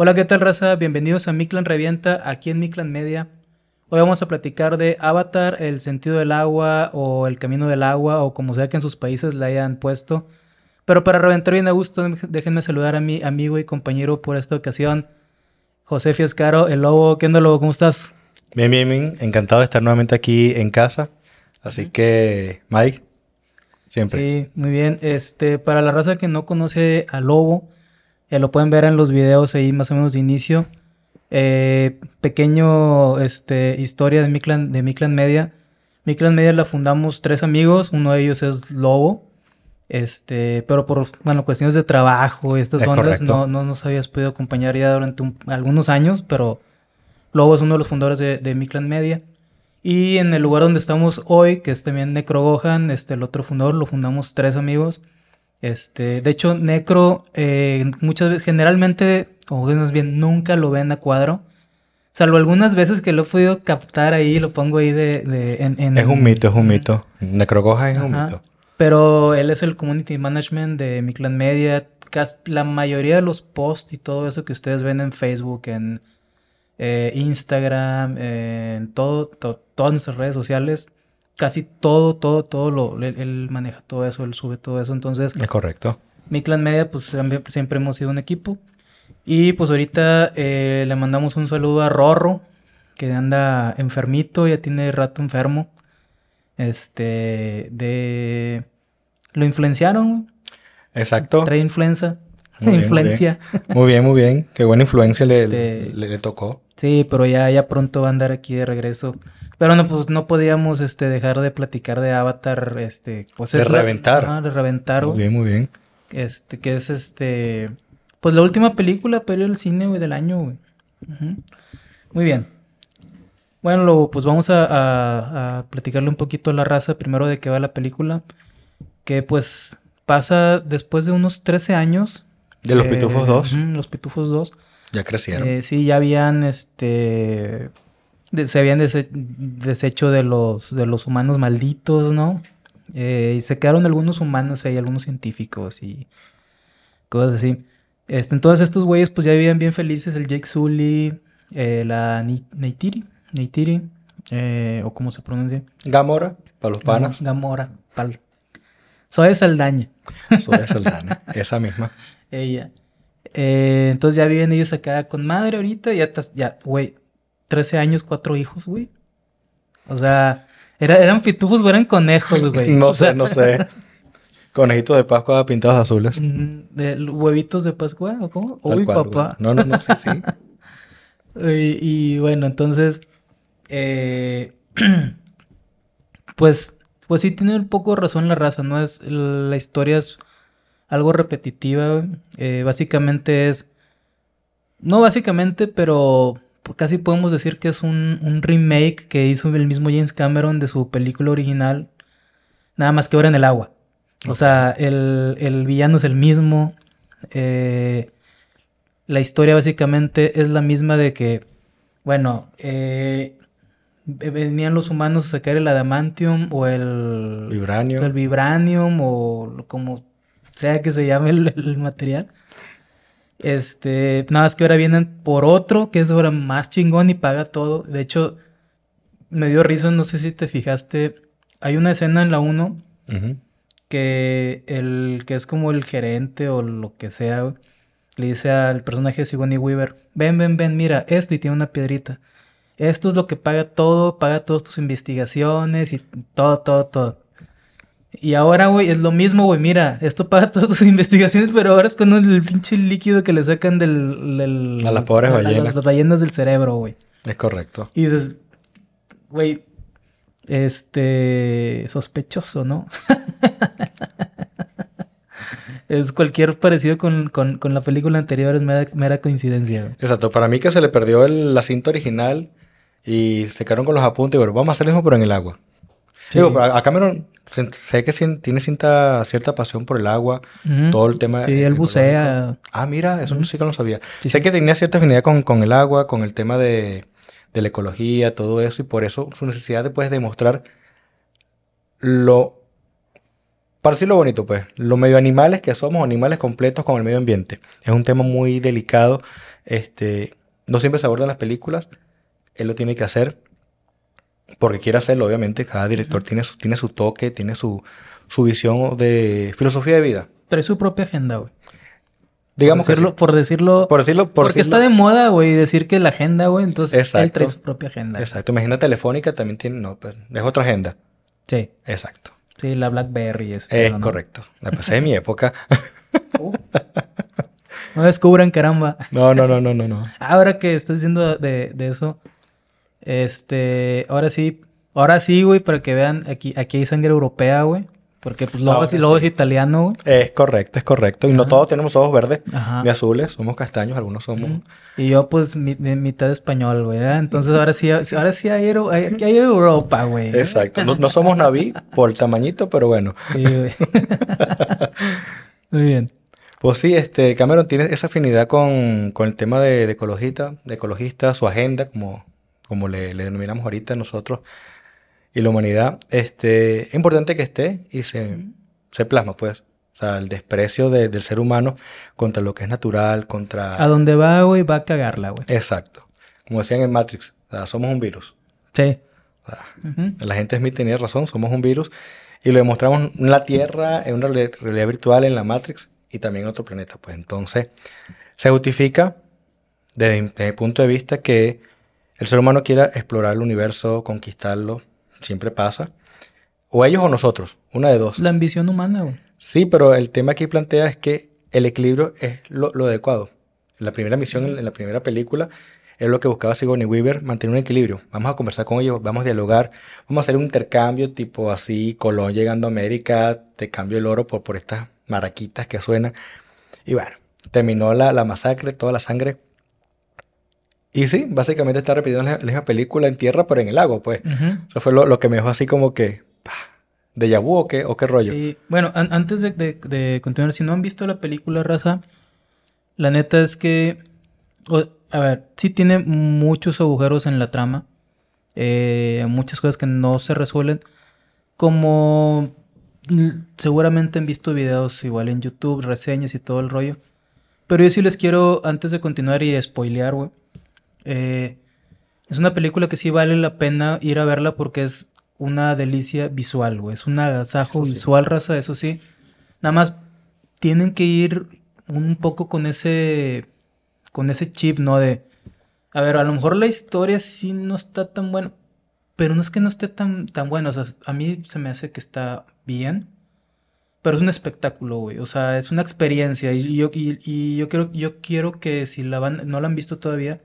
Hola, ¿qué tal, raza? Bienvenidos a Miclan Revienta, aquí en Miclan Media. Hoy vamos a platicar de Avatar, el sentido del agua o el camino del agua o como sea que en sus países le hayan puesto. Pero para reventar bien a gusto, déjenme saludar a mi amigo y compañero por esta ocasión, José Fiescaro, el lobo. ¿Qué onda, lobo? ¿Cómo estás? Bien, bien, bien. Encantado de estar nuevamente aquí en casa. Así que, Mike, siempre. Sí, muy bien. Este, para la raza que no conoce a Lobo, ya lo pueden ver en los videos ahí más o menos de inicio. Eh, pequeño este, historia de Miclan, de Miclan Media. Miclan Media la fundamos tres amigos, uno de ellos es Lobo. Este, pero por bueno, cuestiones de trabajo y estas ondas no, no nos habías podido acompañar ya durante algunos años, pero Lobo es uno de los fundadores de, de Miclan Media. Y en el lugar donde estamos hoy, que es también Necro Gohan, este, el otro fundador, lo fundamos tres amigos. Este, de hecho, Necro eh, muchas veces, generalmente, o más bien, nunca lo ven a cuadro. Salvo algunas veces que lo he podido captar ahí, lo pongo ahí de... es un mito, es un mito. Necro Gohan es un mito. Pero él es el community management de mi clan media. La mayoría de los posts y todo eso que ustedes ven en Facebook, en eh, Instagram, en todo, todas nuestras redes sociales, casi todo, todo, todo lo, él, maneja todo eso, él sube todo eso, entonces... Es correcto. Mi clan media, pues siempre hemos sido un equipo. Y pues ahorita eh, le mandamos un saludo a Rorro, que anda enfermito, ya tiene rato enfermo. Este, de... Lo influenciaron. Exacto. Trae influenza. influencia. Muy bien. muy bien, Qué buena influencia le, este, le, tocó. Sí, pero ya, ya pronto va a andar aquí de regreso. Pero no, pues no podíamos este, dejar de platicar de Avatar, este, pues de reventar. de reventar. Muy bien, muy bien. Este, que es este, pues la última película, pero el cine, güey, del año, güey. Muy bien. Bueno, luego, pues vamos a, a, platicarle un poquito a la raza primero de qué va la película. Que pues pasa después de unos 13 años. De los Pitufos 2. los Pitufos 2. Ya crecieron. Eh, sí, ya habían este se habían deshecho de los, de los humanos malditos, ¿no? Eh, y se quedaron algunos humanos ahí, algunos científicos y cosas así. Este, entonces estos güeyes pues ya vivían bien felices, el Jake Sully, eh, la Neytiri, Neytiri, eh, o cómo se pronuncia. Gamora, para los panas. Gamora, pal. Soy Saldaña. Soy Saldaña, esa misma. Ella. entonces ya viven ellos acá con madre ahorita, ya, ya, güey, 13 años, cuatro hijos, güey. O sea, eran pitufos o eran conejos, güey. no sé, no sé. Conejitos de Pascua pintados azules. ¿De huevitos de Pascua o cómo? Uy, papá. No, no, no, sí, sí. y, bueno, entonces, eh, pues, pues sí tiene un poco razón la raza, ¿no? Es, la historia es algo repetitiva, eh, básicamente es, no básicamente, pero casi podemos decir que es un, remake que hizo el mismo James Cameron de su película original, nada más que ahora en el agua. O sea, el, villano es el mismo. Eh, la historia básicamente es la misma de que, bueno, eh, venían los humanos a sacar el adamantium o el vibranium, el vibranium o como sea que se llame el material. Este, nada más que ahora vienen por otro, que es ahora más chingón y paga todo. De hecho, me dio risa, no sé si te fijaste. Hay una escena en la 1 que el que es como el gerente o lo que sea, le dice al personaje de Sigourney Weaver, ven, ven, ven, mira, esto y tiene una piedrita. Esto es lo que paga todo, paga todas tus investigaciones y todo, todo, todo. Y ahora, güey, es lo mismo, güey. Mira, esto paga todas tus investigaciones, pero ahora es con el pinche líquido que le sacan del. a las pobres ballenas. A las, ballenas del cerebro, güey. Es correcto. Y dices, güey, este. sospechoso, ¿no? es cualquier parecido con, la película anterior, es mera, coincidencia. Güey. Exacto. Para mí que se le perdió el, la cinta original y se quedaron con los apuntes, pero vamos a hacer lo mismo, pero en el agua. Digo, a Cameron sé que tiene cierta pasión por el agua, todo el tema. Sí, él bucea. Ah, mira, eso sí que no lo sabía. sé que tenía cierta afinidad con, el agua, con el tema de, la ecología, todo eso, y por eso su necesidad de pues, demostrar lo para decirlo bonito, pues, los medio animales que somos, animales completos con el medio ambiente. Es un tema muy delicado. Este, no siempre se aborda en las películas. Él lo tiene que hacer porque quiere hacerlo, obviamente. Cada director tiene su, tiene su toque, tiene su, su visión de filosofía de vida. Pero es su propia agenda, güey. Digamos por decirlo, que por decirlo, por decirlo, por porque está de moda, güey, decir que la agenda, güey, entonces él trae su propia agenda. Exacto. Imagina Telefónica también tiene, no, pues, es otra agenda. Sí. Exacto. Sí, la BlackBerry eso. Es correcto. La pasé de mi época. No descubran, caramba. No, no, no, no, no, no. Ahora que estás diciendo de, de eso, este, ahora sí, ahora sí, güey, para que vean, aquí, aquí hay sangre europea, güey. Porque pues luego, luego es italiano. Es correcto, es correcto. Y no todos tenemos ojos verdes ni azules, somos castaños, algunos somos. Y yo pues mi, mitad español, güey. Entonces ahora sí, ahora sí hay, Europa, güey. Exacto. No, somos naví por el tamañito, pero bueno. Sí, güey. Muy bien. Pues sí, este, Cameron tiene esa afinidad con, el tema de, ecologista, de ecologista, su agenda, como, como le, le denominamos ahorita nosotros y la humanidad, este, es importante que esté y se, se plasma, pues. O sea, el desprecio del ser humano contra lo que es natural, contra... A donde va, güey, va a cagarla, güey. Exacto. Como decían en Matrix, o sea, somos un virus. Sí. O sea, La gente Smith tenía razón, somos un virus. Y lo demostramos en la Tierra, en una realidad virtual, en la Matrix y también en otro planeta. Pues entonces, se justifica, desde, desde mi punto de vista, que el ser humano quiera explorar el universo, conquistarlo, siempre pasa. O ellos o nosotros, una de dos. La ambición humana, güey. Sí, pero el tema que plantea es que el equilibrio es lo, adecuado. En la primera misión, en, la primera película, es lo que buscaba Sigourney Weaver, mantener un equilibrio. Vamos a conversar con ellos, vamos a dialogar, vamos a hacer un intercambio tipo así, Colón llegando a América, te cambio el oro por, por estas maraquitas que suenan. Y bueno, terminó la, la masacre, toda la sangre y sí, básicamente está repitiendo la, misma película en tierra, pero en el lago, pues. Eso fue lo, que me dejó así como que. ¿De vu o qué, o qué rollo? Sí, bueno, antes de, continuar, si no han visto la película Raza, la neta es que. a ver, sí tiene muchos agujeros en la trama. Eh, muchas cosas que no se resuelven. Como seguramente han visto videos igual en YouTube, reseñas y todo el rollo. Pero yo sí les quiero, antes de continuar y spoilear, güey. Eh, es una película que sí vale la pena ir a verla porque es una delicia visual, güey. Es un agasajo visual, raza, eso sí. Nada más tienen que ir un poco con ese. con ese chip, ¿no? De. A ver, a lo mejor la historia sí no está tan buena. Pero no es que no esté tan, tan buena. O sea, a mí se me hace que está bien. Pero es un espectáculo, güey. O sea, es una experiencia. Y yo, y, yo, quiero, yo quiero que si la van, no la han visto todavía,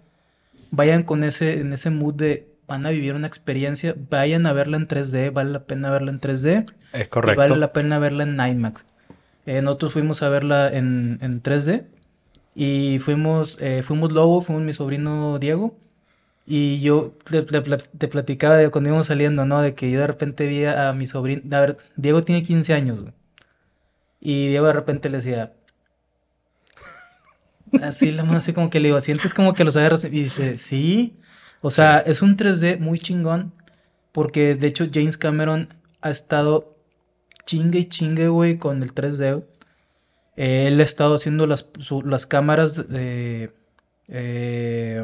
vayan con ese, en ese mood de van a vivir una experiencia, vayan a verla en 3D, vale la pena verla en 3D. Es correcto. vale la pena verla en IMAX. Eh, nosotros fuimos a verla en, en 3D y fuimos, eh, fuimos Lobo, fuimos mi sobrino Diego. Y yo te, platicaba de cuando íbamos saliendo, ¿no? De que yo de repente vi a mi sobrino. A ver, Diego tiene 15 años, güey. Y Diego de repente le decía, Así, la mano así como que le digo, sientes como que los agarras y dice, sí. O sea, es un 3D muy chingón. Porque de hecho James Cameron ha estado chingue y chingue, güey, con el 3D. él ha estado haciendo las, las cámaras de... Eh,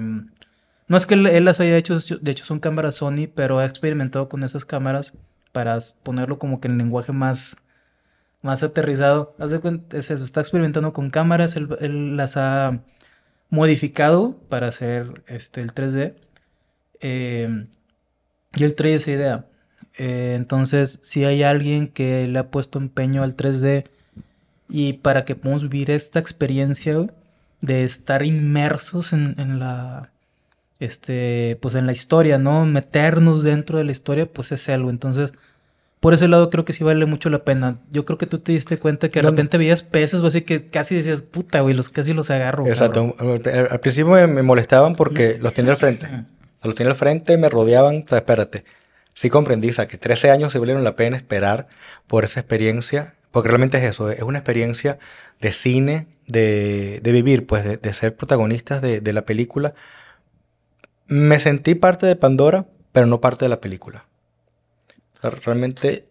no es que él, las haya hecho, de hecho son cámaras Sony, pero ha experimentado con esas cámaras para ponerlo como que en lenguaje más más aterrizado. Haz de cuenta, es eso, está experimentando con cámaras, él, las ha modificado para hacer este, el 3D. Em, y él trae esa idea. Eh, entonces, si hay alguien que le ha puesto empeño al 3D y para que podamos vivir esta experiencia de estar inmersos en, en, la este pues en la historia, ¿no? Meternos dentro de la historia, pues es algo. Entonces, por ese lado creo que sí vale mucho la pena. Yo creo que tú te diste cuenta que de repente veías peces, así que casi decías, puta, güey, los casi los agarro. Exacto. Al principio me, molestaban porque los tenía al frente. Los tenía al frente, me rodeaban. espérate. Sí comprendí, o sea, que 13 años se valieron la pena esperar por esa experiencia. Porque realmente es eso, es una experiencia de cine, de, vivir, pues, de, ser protagonistas de, de la película. Me sentí parte de Pandora, pero no parte de la pelícrealmente...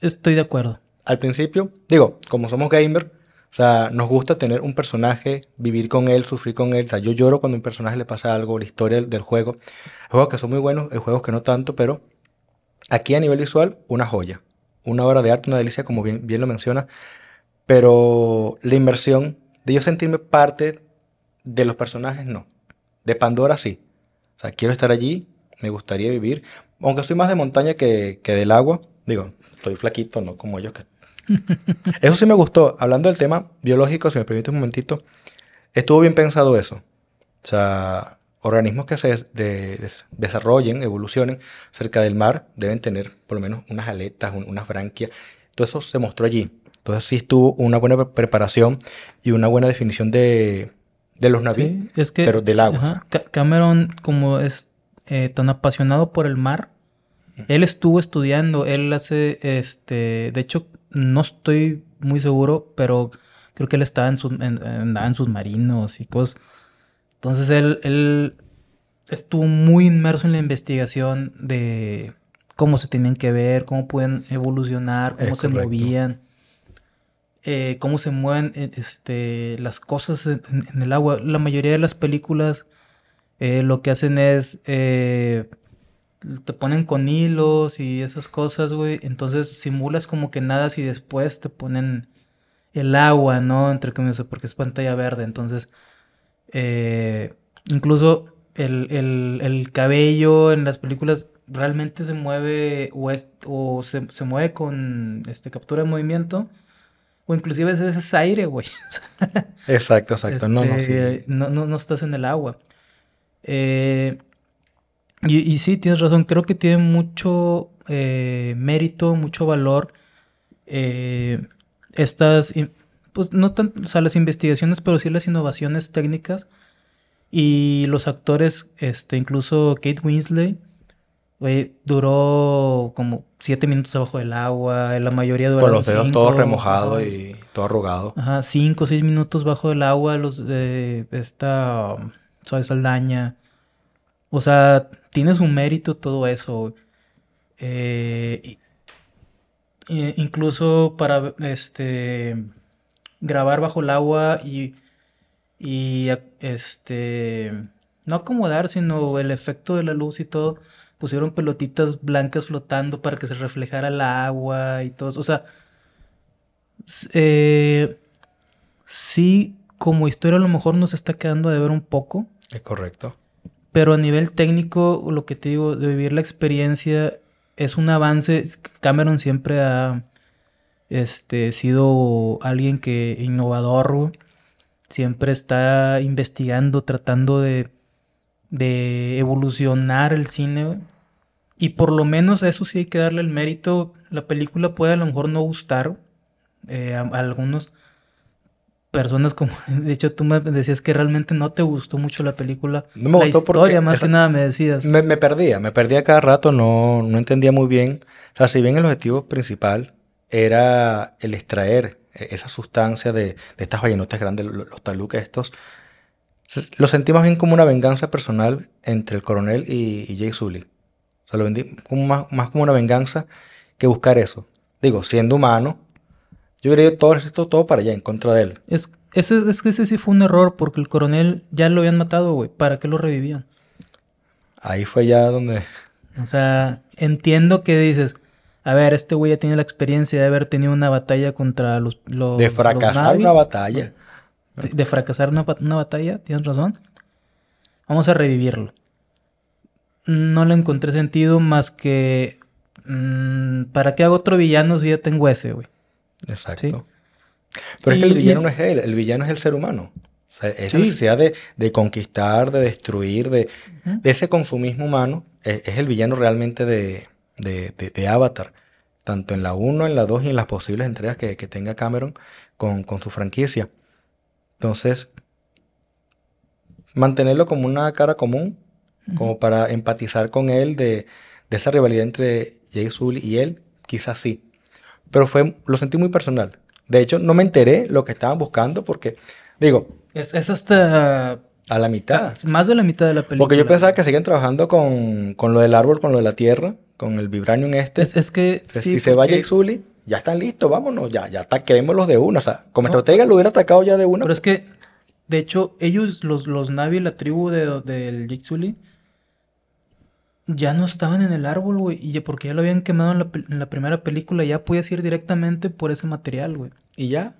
estoy de acuerdo. al principio, digo, como somos gamer, o sea, nos gusta tener un personaje, vivir con él, sufrir con él. O sea, yo lloro cuando a un personaje le pasa algo, la historia del, juego. Hay juegos que son muy buenos, hay juegos que no tanto, pero aquí a nivel visual, una joya. Una obra de arte, una delicia, como bien, bien lo menciona. Pero la inversión de yo sentirme parte de los personajes, no. De Pandora, sí. O sea, quiero estar allí, me gustaría vivir. Aunque soy más de montaña que, que del agua. Digo, estoy flaquito, no como ellos que eso sí me gustó. Hablando del tema biológico, si me permite un momentito, estuvo bien pensado eso. O sea, organismos que se desarrollen, evolucionen cerca del mar, deben tener por lo menos unas aletas, unas branquias. Todo eso se mostró allí. Entonces sí estuvo una buena preparación y una buena definición de, los navíos, pero del agua. Cameron, como es eh, tan apasionado por el mar, él estuvo estudiando, él hace, este, de hecho, no estoy muy seguro, pero creo que él estaba en, en, en submarinos y cosas. Entonces él, él estuvo muy inmerso en la investigación de cómo se tenían que ver, cómo pueden evolucionar, cómo se movían, eh, cómo se mueven eh, este, las cosas en, el agua. La mayoría de las películas eh, lo que hacen es te ponen con hilos y esas cosas, güey. Entonces simulas como que nada y después te ponen el agua, ¿no? Entre comillas, porque es pantalla verde. Entonces, eh, incluso el, cabello en las películas realmente se mueve o, o se, se, mueve con este, captura de movimiento. O inclusive ese es aire, güey. exacto, exacto. no, no, este, no, no, no estás en el agua. Eh, y, sí, tienes razón, creo que tiene mucho eh, mérito, mucho valor eh, estas, pues no tanto, o sea, las investigaciones, pero sí las innovaciones técnicas y los actores, este, incluso Kate Winslet, duró como siete minutos abajo del agua, la mayoría duraron Con los dedos todo remojado y todo arrugado. Ajá, cinco o seis minutos bajo el agua, los de esta um, Saldaña. O sea, tiene su mérito todo eso. Eh, incluso para este grabar bajo el agua y, y este no acomodar, sino el efecto de la luz y todo. Pusieron pelotitas blancas flotando para que se reflejara el agua y todo. O sea, eh, sí, como historia a lo mejor nos está quedando de ver un poco. Es correcto. Pero a nivel técnico, lo que te digo, de vivir la experiencia es un avance. Cameron siempre ha este, sido alguien que innovador, siempre está investigando, tratando de, de evolucionar el cine. Y por lo menos a eso sí hay que darle el mérito. La película puede a lo mejor no gustar eh, a algunos, personas como, de hecho tú me decías que realmente no te gustó mucho la película. No me la gustó historia, más que nada me decías. Me, perdía, me perdía cada rato, no, no entendía muy bien. O sea, si bien el objetivo principal era el extraer e, esa sustancia de, estas ballenotas grandes, los, taluques estos, lo sentí más bien como una venganza personal entre el coronel y, y Jay Sully. O sea, lo vendí como más, más como una venganza que buscar eso. Digo, siendo humano, yo hubiera ido todo esto todo para allá, en contra de él. Es, ese, es que ese sí fue un error, porque el coronel ya lo habían matado, güey. ¿Para qué lo revivían? Ahí fue ya donde... O sea, entiendo que dices, a ver, este güey ya tiene la experiencia de haber tenido una batalla contra los... los de fracasar una batalla. De, fracasar una, batalla, tienes razón. Vamos a revivirlo. No le encontré sentido más que... Mm, ¿Para qué hago otro villano si ya tengo ese, güey? Exacto. Pero es que el villano no es él, el villano es el ser humano. O sea, esa necesidad de, conquistar, de destruir, de, ese consumismo humano, es, el villano realmente de, Avatar. Tanto en la 1, en la 2 y en las posibles entregas que, tenga Cameron con, su franquicia. Entonces, mantenerlo como una cara común, como para empatizar con él de, esa rivalidad entre Jay Sully y él, quizás sí. Pero fue, lo sentí muy personal. De hecho, no me enteré lo que estaban buscando porque, digo... Es, hasta... A la mitad. Más de la mitad de la película. Porque yo pensaba que seguían trabajando con, con lo del árbol, con lo de la tierra, con el vibranium este. Es, que... si se vaya Sully, ya están listos, vámonos, ya, ya los de una. O sea, como estratega lo hubiera atacado ya de una. Pero es que, de hecho, ellos, los, los Navi, la tribu del de, Jixuli, ya no estaban en el árbol, güey. Y porque ya lo habían quemado en la, en la primera película, ya podías ir directamente por ese material, güey. ¿Y ya?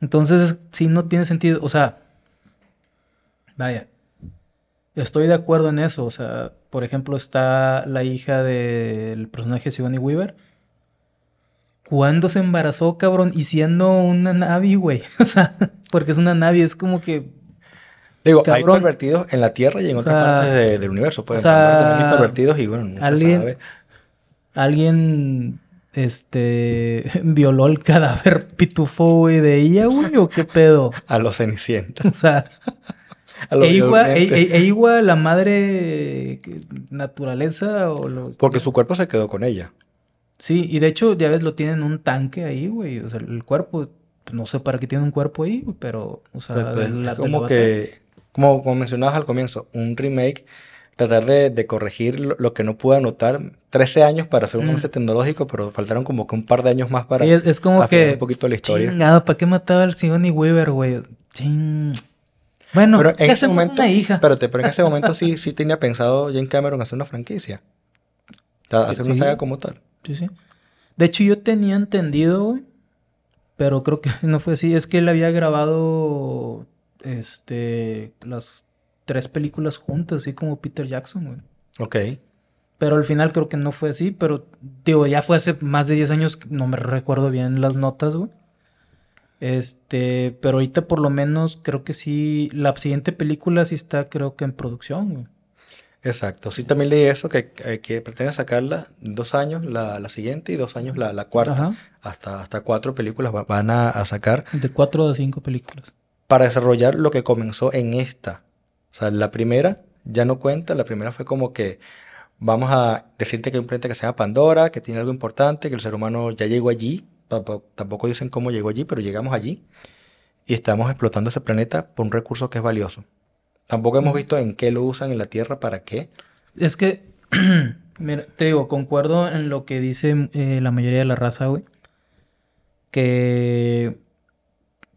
Entonces, sí, no tiene sentido. O sea, vaya. Estoy de acuerdo en eso. O sea, por ejemplo, está la hija del personaje Sigourney Weaver. ¿Cuándo se embarazó, cabrón? Y siendo una Navi, güey. O sea, porque es una Navi, es como que. Digo, hay pervertidos en la Tierra y en otras partes del universo. Pueden o sea, pervertidos y bueno, nunca alguien, sabe. Alguien este violó el cadáver pitufo, güey, de ella, güey, o qué pedo. A los cenicientos. O sea. Eigua, e, la madre naturaleza o los... Porque su cuerpo se quedó con ella. Sí, y de hecho, ya ves, lo tienen un tanque ahí, güey. O sea, el cuerpo, pues, no sé para qué tiene un cuerpo ahí, pero, o sea, pues, pues, como que, como, como, mencionabas al comienzo, un remake, tratar de, corregir lo, que no pude anotar. 13 años para hacer un avance mm. tecnológico, pero faltaron como que un par de años más para sí, es, como que un poquito la historia. Chingado, ¿para qué mataba al Sigourney Weaver, güey? Ching. Bueno, pero en ese momento, una hija. Espérate, pero en ese momento sí, sí tenía pensado Jane Cameron hacer una franquicia. hacer una saga como tal. Sí, sí. De hecho, yo tenía entendido, güey, pero creo que no fue así. Es que él había grabado este las tres películas juntas, así como Peter Jackson, güey. Ok. Pero al final creo que no fue así, pero digo, ya fue hace más de 10 años, no me recuerdo bien las notas, güey. Este, pero ahorita por lo menos creo que sí, la siguiente película sí está creo que en producción. Exacto, sí también leí eso, que, que pretende sacarla dos años la, la, siguiente y dos años la, la cuarta. Hasta, hasta cuatro películas van a, a, sacar. De cuatro a cinco películas. Para desarrollar lo que comenzó en esta. O sea, la primera ya no cuenta, la primera fue como que vamos a decirte que hay un planeta que se llama Pandora, que tiene algo importante, que el ser humano ya llegó allí, tampoco dicen cómo llegó allí, pero llegamos allí y estamos explotando ese planeta por un recurso que es valioso. Tampoco hemos visto en qué lo usan en la Tierra, para qué. Es que, mira, te digo, concuerdo en lo que dice eh, la mayoría de la raza, güey. Que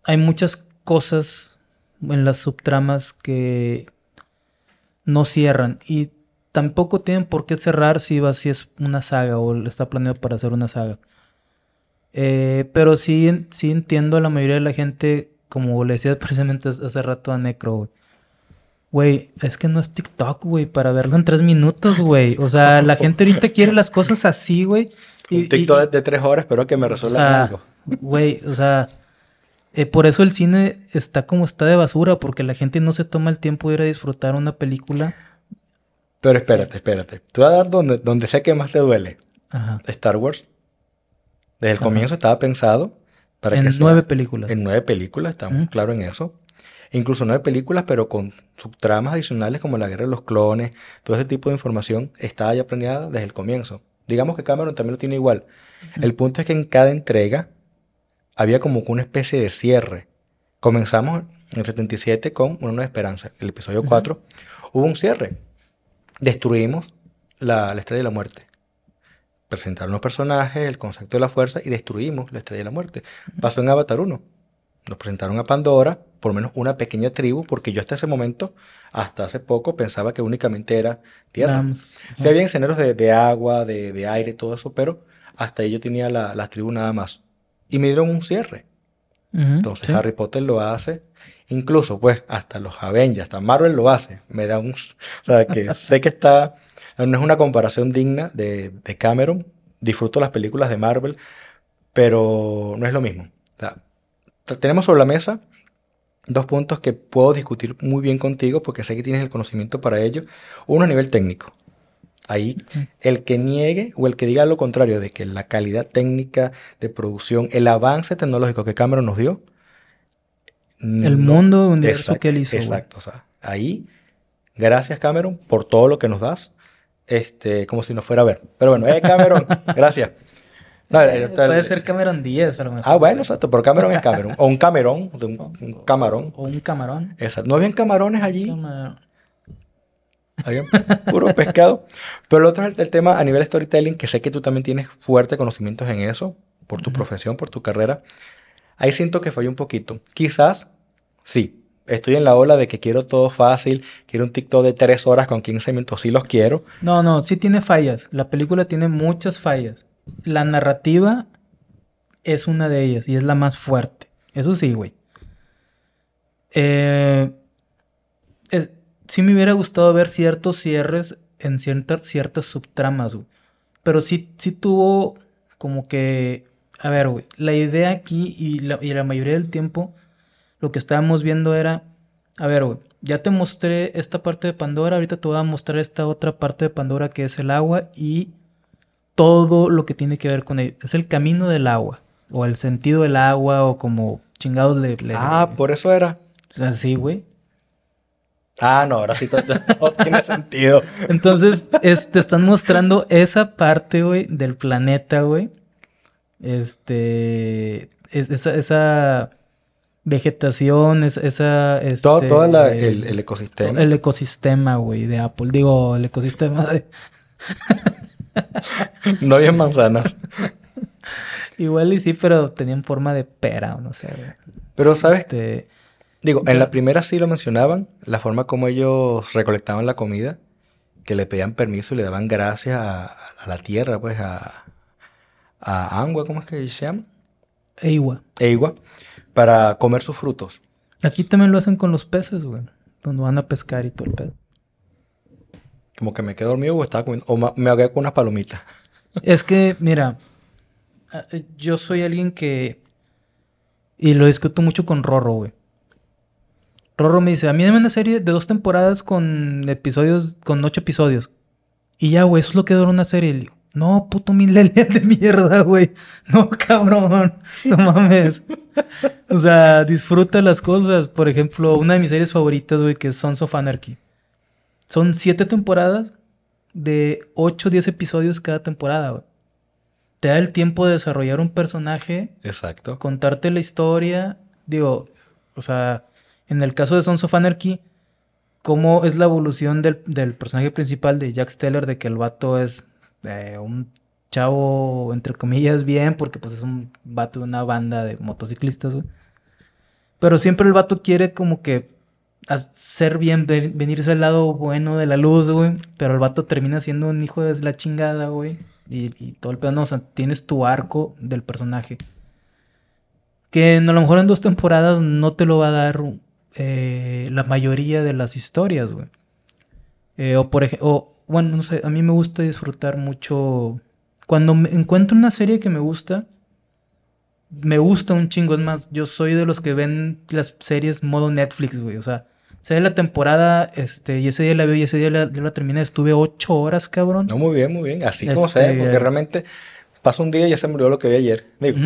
hay muchas cosas en las subtramas que no cierran y tampoco tienen por qué cerrar si va si es una saga o está planeado para hacer una saga. Eh, pero sí, sí entiendo a la mayoría de la gente, como le decía precisamente hace rato a Necro, güey. Es que no es TikTok, güey, para verlo en tres minutos, güey. O sea, la gente ahorita quiere las cosas así, güey. Un TikTok de tres horas, pero que me resuelva algo. Güey, o sea, eh, por eso el cine está como está de basura, porque la gente no se toma el tiempo de ir a disfrutar una película. Pero espérate, espérate. Tú vas a dar donde, donde sé que más te duele. Ajá. Star Wars. Desde el comienzo estaba pensado para en que nueve películas. En nueve películas, estamos claros en eso. Incluso nueve películas, pero con tramas adicionales como la guerra de los clones, todo ese tipo de información estaba ya planeada desde el comienzo. Digamos que Cameron también lo tiene igual. El punto es que en cada entrega había como una especie de cierre. Comenzamos en el 77 con Una Nueva Esperanza. El episodio 4 hubo un cierre. Destruimos la, la Estrella de la Muerte presentaron los personajes, el concepto de la fuerza y destruimos la estrella de la muerte. Pasó en Avatar 1. Nos presentaron a Pandora, por lo menos una pequeña tribu, porque yo hasta ese momento, hasta hace poco, pensaba que únicamente era tierra. Sí había escenarios de, agua, de, aire, todo eso, pero hasta ahí yo tenía la, las tribus nada más. Y me dieron un cierre. Entonces Harry Potter lo hace. Incluso, pues, hasta los Avengers, hasta Marvel lo hace. Me da un... O sea, que sé que está no es una comparación digna de, Cameron. Disfruto las películas de Marvel, pero no es lo mismo. tenemos sobre la mesa dos puntos que puedo discutir muy bien contigo porque sé que tienes el conocimiento para ello. Uno a nivel técnico. Ahí, el que niegue o el que diga lo contrario de que la calidad técnica de producción, el avance tecnológico que Cameron nos dio. El mundo universo que él hizo. Exacto. O sea, ahí, gracias Cameron por todo lo que nos das este, como si no fuera a ver. Pero bueno, eh, Cameron, gracias. Puede ser Cameron 10 a lo mejor. Ah, bueno, exacto, pero Cameron es Cameron. O un Cameron, un, camarón. O un camarón. Exacto. ¿No habían camarones allí? Puro pescado. Pero lo otro es el, tema a nivel storytelling, que sé que tú también tienes fuertes conocimientos en eso, por tu profesión, por tu carrera. Ahí siento que falló un poquito. Quizás, sí, estoy en la ola de que quiero todo fácil, quiero un TikTok de tres horas con 15 minutos, sí los quiero. No, no, sí tiene fallas. La película tiene muchas fallas. La narrativa es una de ellas y es la más fuerte. Eso sí, güey. Eh, sí me hubiera gustado ver ciertos cierres en ciertas subtramas, güey. Pero sí, sí tuvo como que... A ver, güey. La idea aquí y la, y la mayoría del tiempo lo que estábamos viendo era... A ver, güey. Ya te mostré esta parte de Pandora. Ahorita te voy a mostrar esta otra parte de Pandora que es el agua y todo lo que tiene que ver con ello. Es el camino del agua. O el sentido del agua o como chingados le... ah, por eso era. O sea, sí, güey. Ah, no, ahora sí todo, tiene sentido. Entonces, te están mostrando esa parte, güey, del planeta, güey. Este. esa, esa vegetación, esa. Este, todo, todo el, el, ecosistema. El ecosistema, güey, de Apple. Digo, el ecosistema de. no había manzanas. Igual y sí, pero tenían forma de pera o no sé, güey. Pero, ¿sabes? Este, Digo, en la primera sí lo mencionaban, la forma como ellos recolectaban la comida, que le pedían permiso y le daban gracias a, la tierra, pues a, a Angua, ¿cómo es que se llama? Eigua. Eigua, para comer sus frutos. Aquí también lo hacen con los peces, güey, cuando van a pescar y todo el pedo. Como que me quedo dormido o estaba comiendo, o me ahogué con unas palomitas. Es que, mira, yo soy alguien que, y lo discuto mucho con Rorro, güey Rorro me dice, a mí dame una serie de dos temporadas con episodios, con ocho episodios. Y ya, güey, eso es lo que dura una serie. Le digo, no, puto millennial de mierda, güey. No, cabrón. No mames. o sea, disfruta las cosas. Por ejemplo, una de mis series favoritas, güey, que es Sons of Anarchy. Son siete temporadas de ocho o diez episodios cada temporada, güey. Te da el tiempo de desarrollar un personaje. Exacto. Contarte la historia. Digo, o sea, en el caso de Sons of Anarchy, cómo es la evolución del, personaje principal de Jack Steller, de que el vato es eh, un chavo, entre comillas, bien, porque pues es un vato de una banda de motociclistas, güey. Pero siempre el vato quiere como que hacer bien, venirse al lado bueno de la luz, güey. Pero el vato termina siendo un hijo de la chingada, güey. Y, y todo el pedo, no, o sea, tienes tu arco del personaje. Que a lo mejor en dos temporadas no te lo va a dar eh, la mayoría de las historias, güey. Eh, o por ejemplo, bueno, no sé, a mí me gusta disfrutar mucho. Cuando me encuentro una serie que me gusta, me gusta un chingo. Es más, yo soy de los que ven las series modo Netflix, güey. O sea, se ve la temporada, este, y ese día la veo y ese día la, la terminé. Estuve ocho horas, cabrón. No, muy bien, muy bien. Así como se ve, porque este, realmente pasa un día y ya se murió lo que vi ayer. Digo,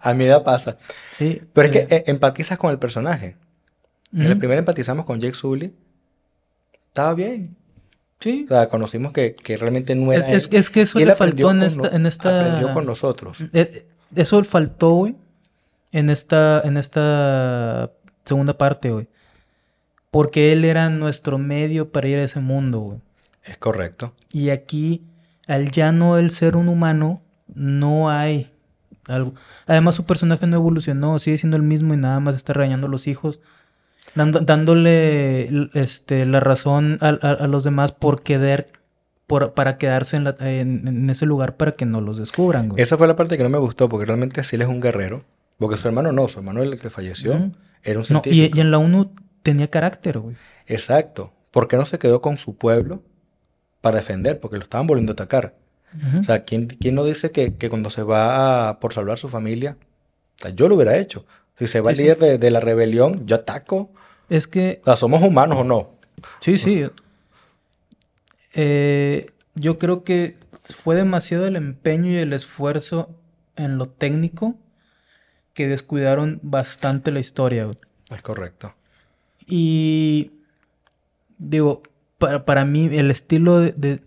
a, mi edad pasa. Sí. Pero es que eh, empatizas con el personaje. En el primer empatizamos con Jake Sully. Estaba bien. Sí. O sea, conocimos que, realmente no era. Es, es, que eso le faltó en esta, en esta, Aprendió con nosotros. Eh, eso faltó, güey. En esta, en esta segunda parte, güey. Porque él era nuestro medio para ir a ese mundo, güey. Es correcto. Y aquí, al ya no el ser un humano, no hay algo. Además, su personaje no evolucionó, sigue siendo el mismo y nada más está regañando a los hijos dándole este, la razón a, los demás por querer, por, para quedarse en, ese lugar para que no los descubran. Esa fue la parte que no me gustó, porque realmente sí él es un guerrero. Porque su hermano no, su hermano el que falleció era un científico. y, en la ONU tenía carácter, güey. Exacto. ¿Por qué no se quedó con su pueblo para defender? Porque lo estaban volviendo a atacar. O sea, ¿quién, ¿quién, no dice que, cuando se va por salvar su familia? yo lo hubiera hecho. Si se va el líder de, de, la rebelión, yo ataco es que... O ¿somos humanos o no? Sí, sí. Eh, yo creo que fue demasiado el empeño y el esfuerzo en lo técnico que descuidaron bastante la historia. Es correcto. Y digo, para, para mí el estilo de,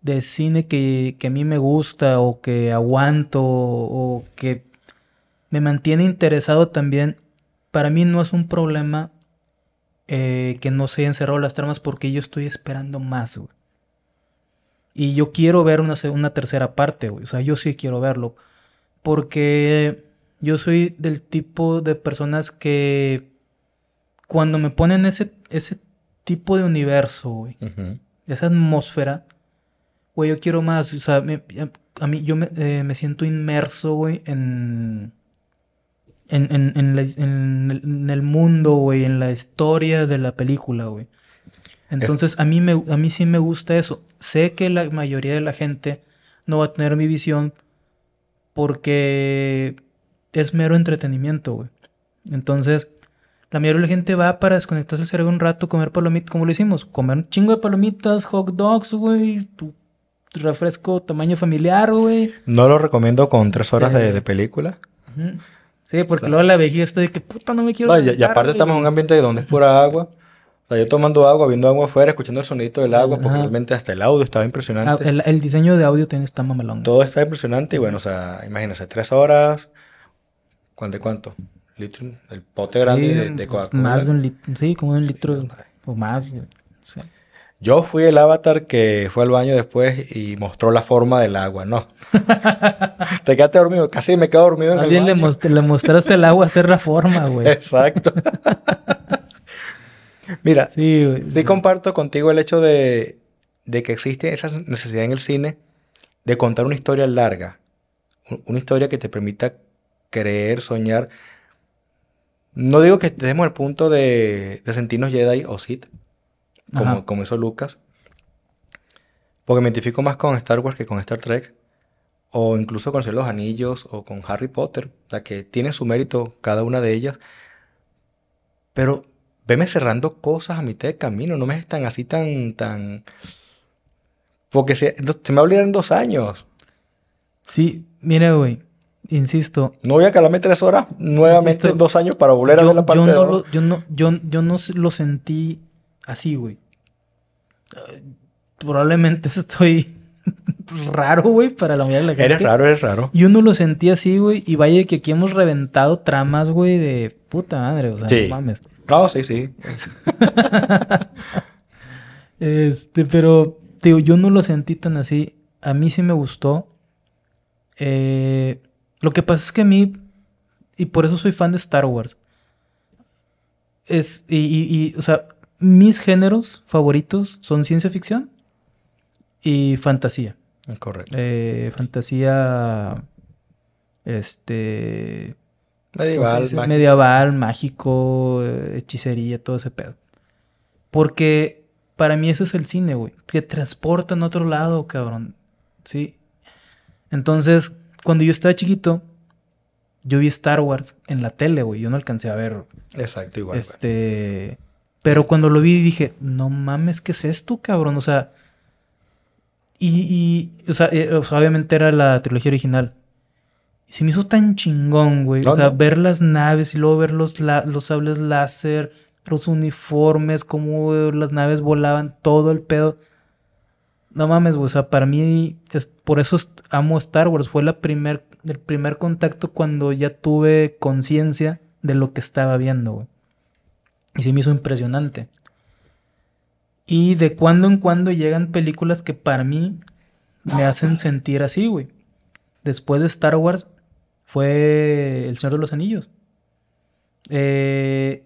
de, cine que, que, a mí me gusta o que aguanto o que me mantiene interesado también para mí no es un problema eh, que no se hayan cerrado las tramas porque yo estoy esperando más, güey. Y yo quiero ver una, una tercera parte, güey. O sea, yo sí quiero verlo. Porque yo soy del tipo de personas que cuando me ponen ese, ese tipo de universo, güey, esa atmósfera, güey, yo quiero más. O sea, a mí yo me, eh, me siento inmerso, güey, en, en, en, en, en, el mundo, güey, en la historia de la película, güey. Entonces, a mí, me, a mí sí me gusta eso. Sé que la mayoría de la gente no va a tener mi visión porque es mero entretenimiento, güey. Entonces, la mayoría de la gente va para desconectarse el cerebro un rato, comer palomitas, como lo hicimos. Comer un chingo de palomitas, hot dogs, güey. Tu refresco tamaño familiar, güey. No lo recomiendo con tres horas de, eh, película. Sí, porque luego la vejiga está de que puta no me quiero. No, y, aparte estamos en un ambiente donde es pura agua. O sea, yo tomando agua, viendo agua afuera, escuchando el sonido del agua, porque realmente hasta el audio estaba impresionante. Ah, el, diseño de audio tiene esta mamalón. Todo está impresionante y bueno, o sea, imagínense, tres horas. ¿De cuánto? ¿Litro? El pote grande de, Coca-Cola. Más de un litro, sí, como un litro o más. Yo fui el avatar que fue al baño después y mostró la forma del agua, no. Te quedaste dormido, casi me quedo dormido en el baño. Le, le mostraste el agua hacer la forma, güey. Exacto. Mira, sí, sí, comparto contigo el hecho de, de que existe esa necesidad en el cine de contar una historia larga. Una historia que te permita creer, soñar. No digo que estemos al punto de, de sentirnos Jedi o Sith, como, como hizo Lucas. Porque me identifico más con Star Wars que con Star Trek. O incluso con los Anillos o con Harry Potter. O sea, que tiene su mérito cada una de ellas. Pero veme cerrando cosas a mitad de camino. No me están así tan, tan... Porque se, se me va a olvidar en dos años. Sí, mira, güey. Insisto. No voy a calarme tres horas nuevamente en dos años para volver a ver la parte yo no, lo, yo no, yo, yo no lo sentí así, güey. probablemente estoy raro, güey, para la mayoría de la gente. Eres raro, eres raro. Yo no lo sentí así, güey. Y vaya que aquí hemos reventado tramas, güey, de puta madre. O sea, no mames. No, sí, sí. este, pero, digo, yo no lo sentí tan así. A mí sí me gustó. Eh, lo que pasa es que a mí, y por eso soy fan de Star Wars, es, y, y, o sea, mis géneros favoritos son ciencia ficción y fantasía. Correcto. Eh, fantasía, este... Medieval, mágico. Medieval, mágico, eh, hechicería, todo ese pedo. Porque para mí ese es el cine, güey. Que transporta en otro lado, cabrón. Sí. Entonces, cuando yo estaba chiquito, yo vi Star Wars en la tele, güey. Yo no alcancé a ver. Exacto, igual. Este. Pero cuando lo vi dije, no mames, ¿qué es esto, cabrón? O sea. Y, y o, sea, eh, obviamente era la trilogía original. Y se me hizo tan chingón, güey. o sea, ver las naves y luego ver los, los sables láser, los uniformes, cómo las naves volaban, todo el pedo. No mames, güey. O sea, para mí, es, por eso amo Star Wars. Fue la primer, el primer contacto cuando ya tuve conciencia de lo que estaba viendo, güey. Y se me hizo impresionante. Y de cuando en cuando llegan películas que para mí me hacen sentir así, güey. Después de Star Wars fue El Señor de los Anillos. Eh,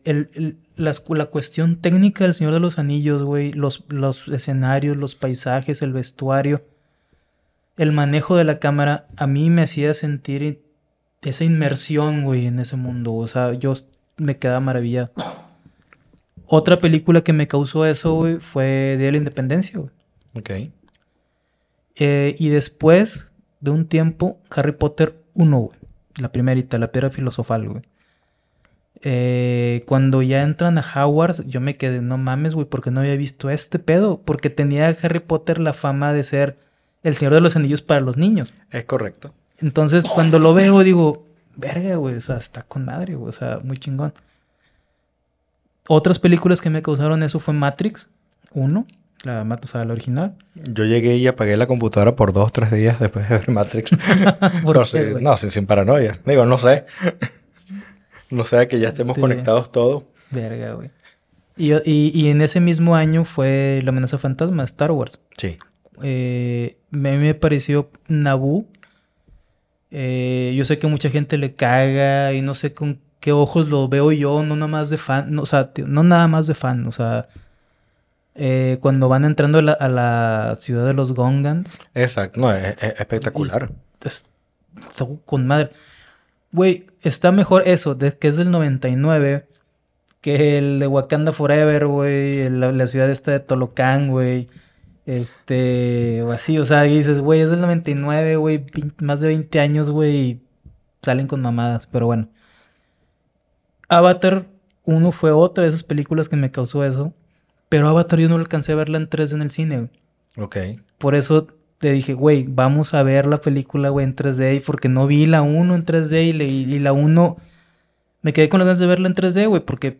la, cuestión técnica del Señor de los Anillos, güey, los, los escenarios, los paisajes, el vestuario, el manejo de la cámara, a mí me hacía sentir esa inmersión, güey, en ese mundo. O sea, yo me quedaba maravillado. Otra película que me causó eso, güey, fue Día de la Independencia, güey. Ok. Eh, y después de un tiempo, Harry Potter 1, güey. La primerita, la piedra filosofal, güey. Eh, cuando ya entran a Hogwarts, yo me quedé, no mames, güey, porque no había visto este pedo. Porque tenía Harry Potter la fama de ser el Señor de los Anillos para los niños. Es correcto. Entonces, cuando lo veo, digo, verga, güey, o sea, está con madre, güey, o sea, muy chingón. Otras películas que me causaron eso fue Matrix 1, la, o sea, la original. Yo llegué y apagué la computadora por dos, tres días después de ver Matrix. no, sin, sin paranoia. Digo, no sé. No sea que ya estemos este, conectados todos. Verga, güey. Y, y, y, en ese mismo año fue La amenaza fantasma, Star Wars. Sí. Eh, me, me pareció Naboo. Eh, yo sé que mucha gente le caga y no sé con qué ojos lo veo yo, no nada más de fan, no, o sea, no nada más de fan, o sea, eh, cuando van entrando a la, a la, ciudad de los Gongans. Exacto, no, es, es espectacular. Es, es, con madre. Güey, está mejor eso, de, que es del 99, que el de Wakanda Forever, güey, la, la, ciudad esta de Tolocán, güey. Este, o así, o sea, dices, güey, es del 99, güey, más de 20 años, güey, y salen con mamadas, pero bueno. Avatar 1 fue otra de esas películas que me causó eso. Pero Avatar yo no alcancé a verla en 3D en el cine. Ok. Por eso te dije, güey, vamos a ver la película, güey, en 3D. Porque no vi la 1 en 3D y, le, y la 1... Me quedé con las ganas de verla en 3D, güey, porque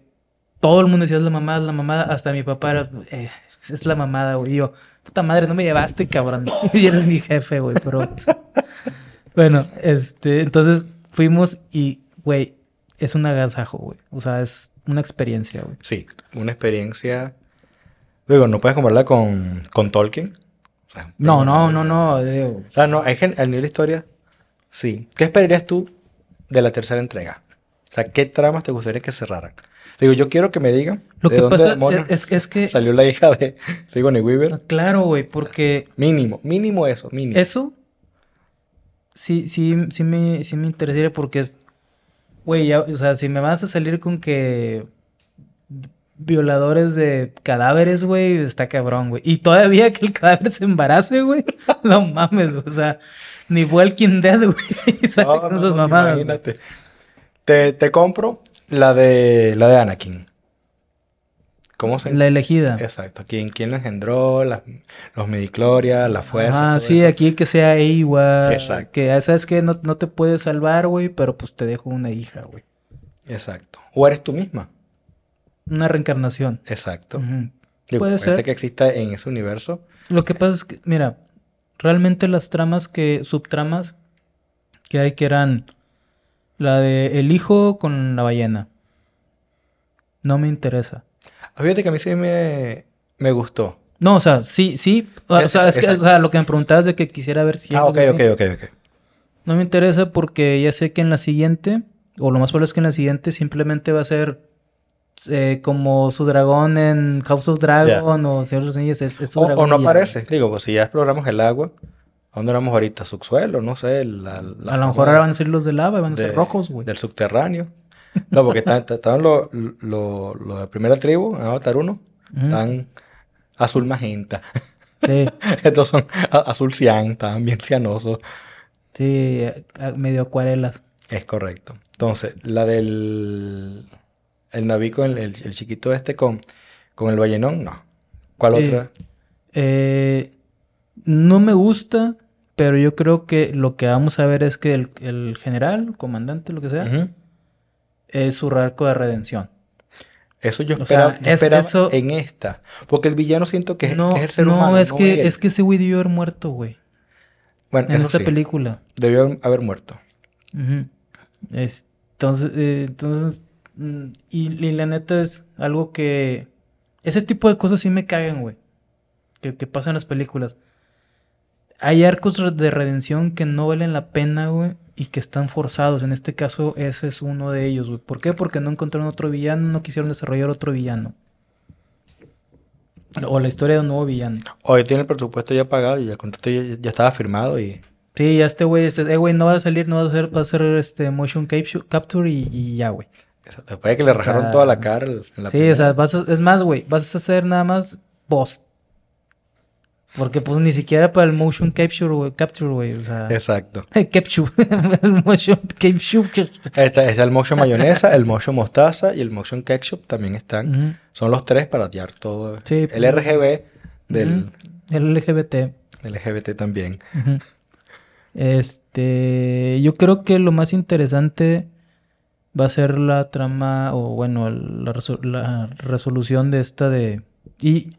todo el mundo decía, es la mamada, es la mamada. Hasta mi papá era, eh, es la mamada, güey. Y yo, puta madre, no me llevaste, cabrón. y eres mi jefe, güey, pero... bueno, este, entonces fuimos y, güey, es un agasajo, güey. O sea, es una experiencia, güey. Sí, una experiencia. Digo, no puedes compararla con, con Tolkien. O sea, no, no, no, no, no. Ah, no, hay al nivel de historia, sí. ¿Qué esperarías tú de la tercera entrega? O sea, ¿qué tramas te gustaría que cerraran? Digo, yo quiero que me digan. Lo que pasa es, es, que. Salió la hija de Sigourney Weaver. Claro, güey, porque. Mínimo, mínimo eso, mínimo. Eso. Sí, sí, sí me, sí me interesaría porque es Güey, o sea, si me vas a salir con que violadores de cadáveres, güey, está cabrón, güey. Y todavía que el cadáver se embarace, güey. No mames, o sea, ni Walking Dead, güey. No, con no, mamadas. Imagínate. Te, te, compro la de la de Anakin. ¿Cómo se La elegida. Exacto. ¿Quién, quién lo engendró? Las, los midichlorias, la fuerza. Ah, sí, eso. aquí que sea igual. Exacto. Que sabes que no, no te puedes salvar, güey, pero pues te dejo una hija, güey. Exacto. O eres tú misma. Una reencarnación. Exacto. Uh -huh. Digo, puede ser que exista en ese universo. Lo que pasa es que, mira, realmente las tramas que, subtramas que hay que eran la de el hijo con la ballena. No me interesa. Fíjate que a mí sí me, me gustó. No, o sea, sí, sí. O, o sea, es que, o sea, lo que me preguntabas de que quisiera ver si... Ah, ok, ok, ok, ok. No me interesa porque ya sé que en la siguiente, o lo más probable es que en la siguiente simplemente va a ser eh, como su dragón en House of Dragon yeah. o Señor de los Anillos. Es, es su o, dragón o no aparece. Digo, pues si ya exploramos el agua, ¿a dónde vamos ahorita? ¿Subsuelo? No sé. La, la a lo mejor ahora van a ser los de lava y van a ser rojos, güey. Del subterráneo. No, porque estaban los lo, lo de primera tribu, Avatar 1, uh -huh. están azul magenta. Sí. Estos son azul cian, estaban bien cianosos. Sí, medio acuarelas. Es correcto. Entonces, la del el navico, el, el, chiquito este con, con el ballenón, no. ¿Cuál sí. otra? Eh, no me gusta, pero yo creo que lo que vamos a ver es que el, el general, comandante, lo que sea, uh -huh. Es su arco de redención. Eso yo esperaba, o sea, es, esperaba eso... en esta. Porque el villano siento que, no, que es el ser no, humano. Es no, que, es que ese güey debió haber muerto, güey. Bueno, en esta sí. película. Debió haber muerto. Uh -huh. es, entonces, eh, entonces mm, y, y, la neta es algo que... Ese tipo de cosas sí me cagan, güey. Que, que pasan en las películas. Hay arcos de redención que no valen la pena, güey y que están forzados. En este caso, ese es uno de ellos, güey. ¿Por qué? Porque no encontraron otro villano, no quisieron desarrollar otro villano. O la historia de un nuevo villano. O tiene el presupuesto ya pagado y el contrato ya, ya estaba firmado y... Sí, ya este güey, este, eh, güey, no va a salir, no va a hacer, va a hacer este motion capture y, y ya, güey. Después de que le rajaron o sea, toda la cara en la Sí, primera. o sea, vas a, es más, güey, vas a hacer nada más voz. Porque pues ni siquiera para el motion capture, güey, capture, güey, o sea... Exacto. capture, el motion capture. Está, está, el motion mayonesa, el motion mostaza y el motion ketchup también están. Uh -huh. Son los tres para tirar todo. Sí, el RGB del... Uh -huh. El LGBT. El LGBT también. Uh -huh. Este... Yo creo que lo más interesante va a ser la trama, o bueno, la, resol la resolución de esta de... Y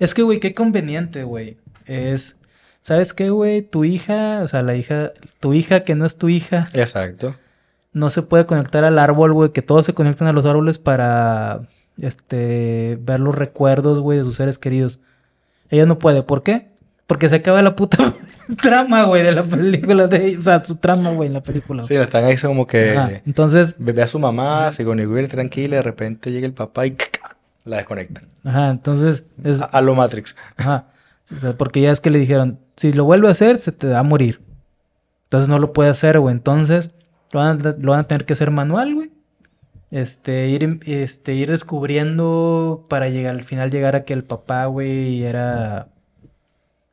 es que, güey, qué conveniente, güey. Es, ¿sabes qué, güey? Tu hija, o sea, la hija, tu hija que no es tu hija. Exacto. No se puede conectar al árbol, güey, que todos se conectan a los árboles para este, ver los recuerdos, güey, de sus seres queridos. Ella no puede. ¿Por qué? Porque se acaba la puta trama, güey, de la película. De, o sea, su trama, güey, en la película. Sí, están ahí como que... Entonces... Ve a su mamá, sigue Weaver tranquila, de repente llega el papá y la desconectan. Ajá, entonces... Es... A, lo Matrix. Ajá. O sea, porque ya es que le dijeron, si lo vuelve a hacer, se te va a morir. Entonces no lo puede hacer, güey. Entonces lo van, a, lo van a tener que hacer manual, güey. Este ir, este, ir descubriendo para llegar al final llegar a que el papá, güey, era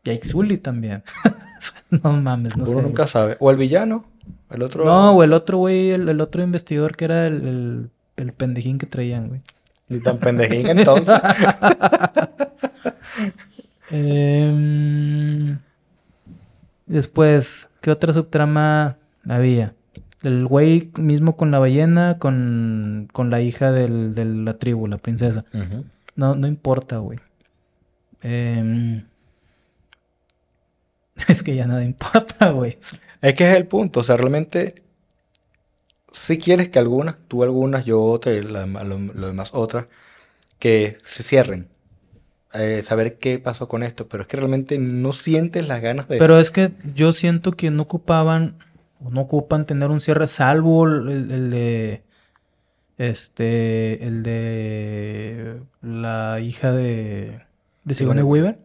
Jake Sully también. no mames, no Uno nunca sabe. O el villano, el otro. No, o el otro, güey, el, otro investigador que era el, el, pendejín que traían, güey. Ni tan pendejín entonces. Em, después, ¿qué otra subtrama había? El güey mismo con la ballena, con, con la hija del, de la tribu, la princesa. No, no importa, güey. Eh, es que ya nada importa, güey. Es que es el punto. O sea, realmente, si quieres que algunas, tú algunas, yo otras, y lo, demás otras, que se cierren. Eh, saber qué pasó con esto, pero es que realmente no sientes las ganas de... Pero es que yo siento que no ocupaban, o no ocupan tener un cierre, salvo el, de... Este, el de la hija de, de Sigourney Weaver.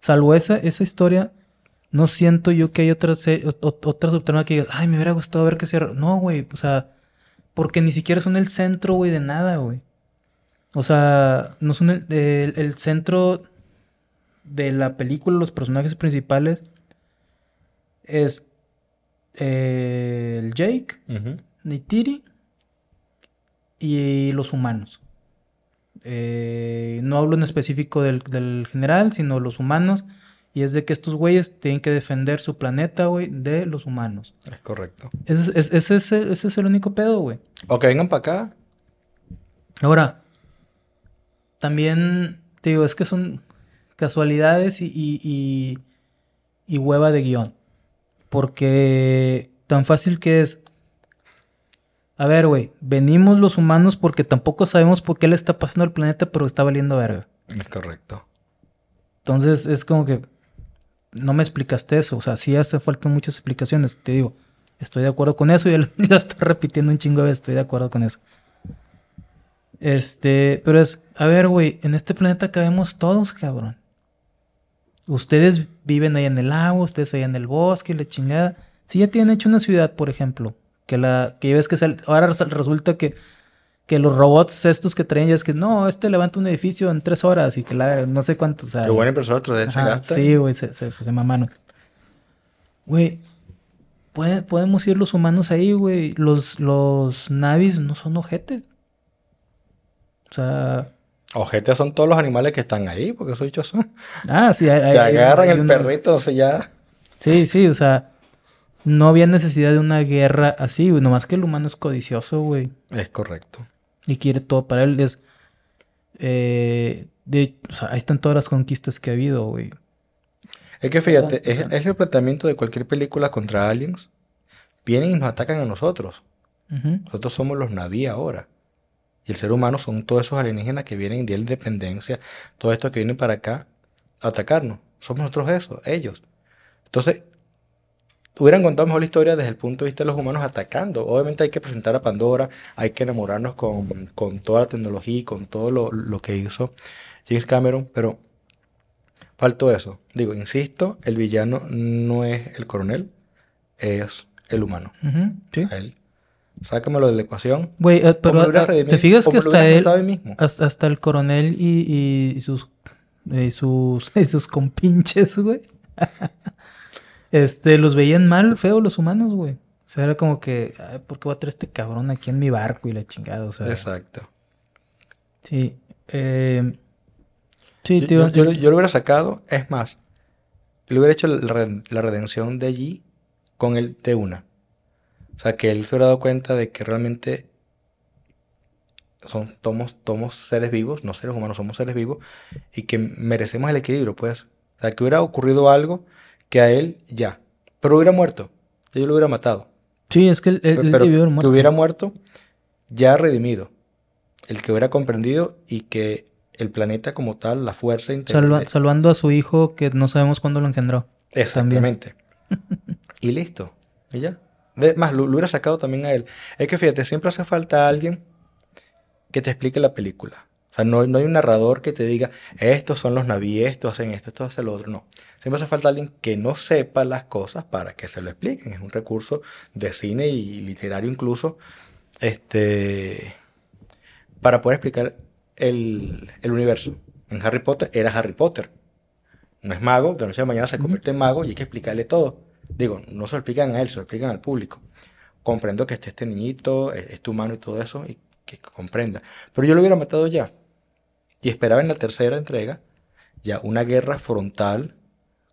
Salvo esa, esa historia, no siento yo que hay otra, otra subtrama que digas, ay, me hubiera gustado ver que cierra. No, güey, o sea, porque ni siquiera son el centro, güey, de nada, güey. O sea, no son el, centro de la película, los personajes principales es eh, el Jake, Nitiri y los humanos. Eh, no hablo en específico del, del, general, sino los humanos. Y es de que estos güeyes tienen que defender su planeta, güey, de los humanos. Es correcto. Ese es, ese, es el único pedo, güey. O que vengan para acá. Ahora, también, te digo, es que son casualidades y, y, y, hueva de guion. Porque tan fácil que es. A ver, güey, venimos los humanos porque tampoco sabemos por qué le está pasando al planeta, pero está valiendo verga. Es correcto. Entonces es como que no me explicaste eso. O sea, sí hace falta muchas explicaciones. Te digo, estoy de acuerdo con eso y ya, ya estoy repitiendo un chingo de veces. Estoy de acuerdo con eso. Este, pero es, a ver, güey, en este planeta cabemos todos, cabrón. Ustedes viven ahí en el agua, ustedes ahí en el bosque, la chingada. Si ya tienen hecho una ciudad, por ejemplo, que la que ves que ahora resulta que que los robots estos que traen ya es que no, este levanta un edificio en tres horas y que la no sé cuánto. O sea, Qué buena impresora se gasta. Sí, güey, se, se, se, mano. Güey, podemos ir los humanos ahí, güey. Los, los navis no son ojetes. O sea. Ojetes son todos los animales que están ahí, porque esos bichos son. Ah, sí, hay. Te agarran el perrito, o sea, ya. Sí, sí, o sea. No había necesidad de una guerra así, güey. Nomás que el humano es codicioso, güey. Es correcto y quiere todo para él. Es. Eh, de, o sea, ahí están todas las conquistas que ha habido, güey. Es que fíjate, es, el planteamiento de cualquier película contra aliens. Vienen y nos atacan a nosotros. Nosotros somos los naví ahora. Y el ser humano son todos esos alienígenas que vienen de la independencia, todo esto que vienen para acá a atacarnos. Somos nosotros eso, ellos. Entonces, hubieran contado mejor la historia desde el punto de vista de los humanos atacando. Obviamente hay que presentar a Pandora, hay que enamorarnos con, toda la tecnología y con todo lo, que hizo James Cameron, pero faltó eso. Digo, insisto, el villano no es el coronel, es el humano. sí. él. Sácamelo de la ecuación. Güey, eh, pero eh, te fijas que hasta él, hasta, el coronel y, y sus, y sus, y sus compinches, güey. Este, los veían mal, feo los humanos, güey. O sea, era como que, ¿por qué va a traer este cabrón aquí en mi barco y la chingada? O sea. Exacto. Sí. Eh, sí, tío. Yo, yo, lo hubiera sacado, es más, le hubiera hecho la, redención de allí con el de una. O sea, que él se hubiera dado cuenta de que realmente son, somos, somos seres vivos, no seres humanos, somos seres vivos, y que merecemos el equilibrio, pues. O sea, que hubiera ocurrido algo que a él ya. Pero hubiera muerto. Yo lo hubiera matado. Sí, es que él, pero, muerto. Que hubiera muerto ya redimido. el que hubiera comprendido y que el planeta como tal, la fuerza salvando a su hijo que no sabemos cuándo lo engendró. Exactamente. y listo. Y ya. más, lo, hubiera sacado también a él. Es que fíjate, siempre hace falta alguien que te explique la película. O sea, no, no hay un narrador que te diga, estos son los navíes, estos hacen esto, esto hace lo otro. No. Siempre hace falta alguien que no sepa las cosas para que se lo expliquen. Es un recurso de cine y literario incluso, este, para poder explicar el, universo. En Harry Potter era Harry Potter. No es mago, de noche a mañana se convierte en mago y hay que explicarle todo. Digo, no se lo explican a él, se lo explican al público. Comprendo que esté este niñito, es, tu humano y todo eso, y que, comprenda. Pero yo lo hubiera matado ya. Y esperaba en la tercera entrega ya una guerra frontal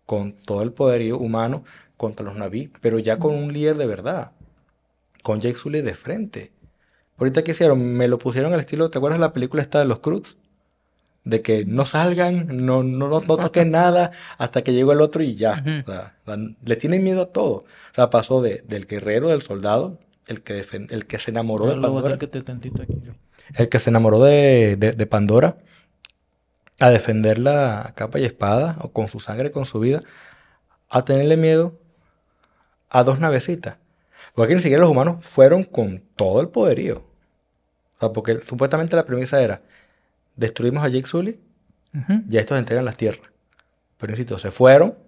con todo el poderío humano contra los naví, pero ya con un líder de verdad. Con Jake Sully de frente. Ahorita que hicieron, me lo pusieron al estilo, ¿te acuerdas de la película esta de los Cruz? De que no salgan, no, no, no, toquen nada hasta que llegó el otro y ya. le tienen miedo a todo. O sea, pasó de, del guerrero, del soldado, el que, el que se enamoró de Pandora. el que se enamoró de, de, Pandora a defenderla a capa y espada, o con su sangre, con su vida, a tenerle miedo a dos navecitas. Porque ni siquiera los humanos fueron con todo el poderío. O sea, porque supuestamente la premisa era, destruimos a Jake Sully, ya estos entregan las tierras. Pero insisto, se fueron,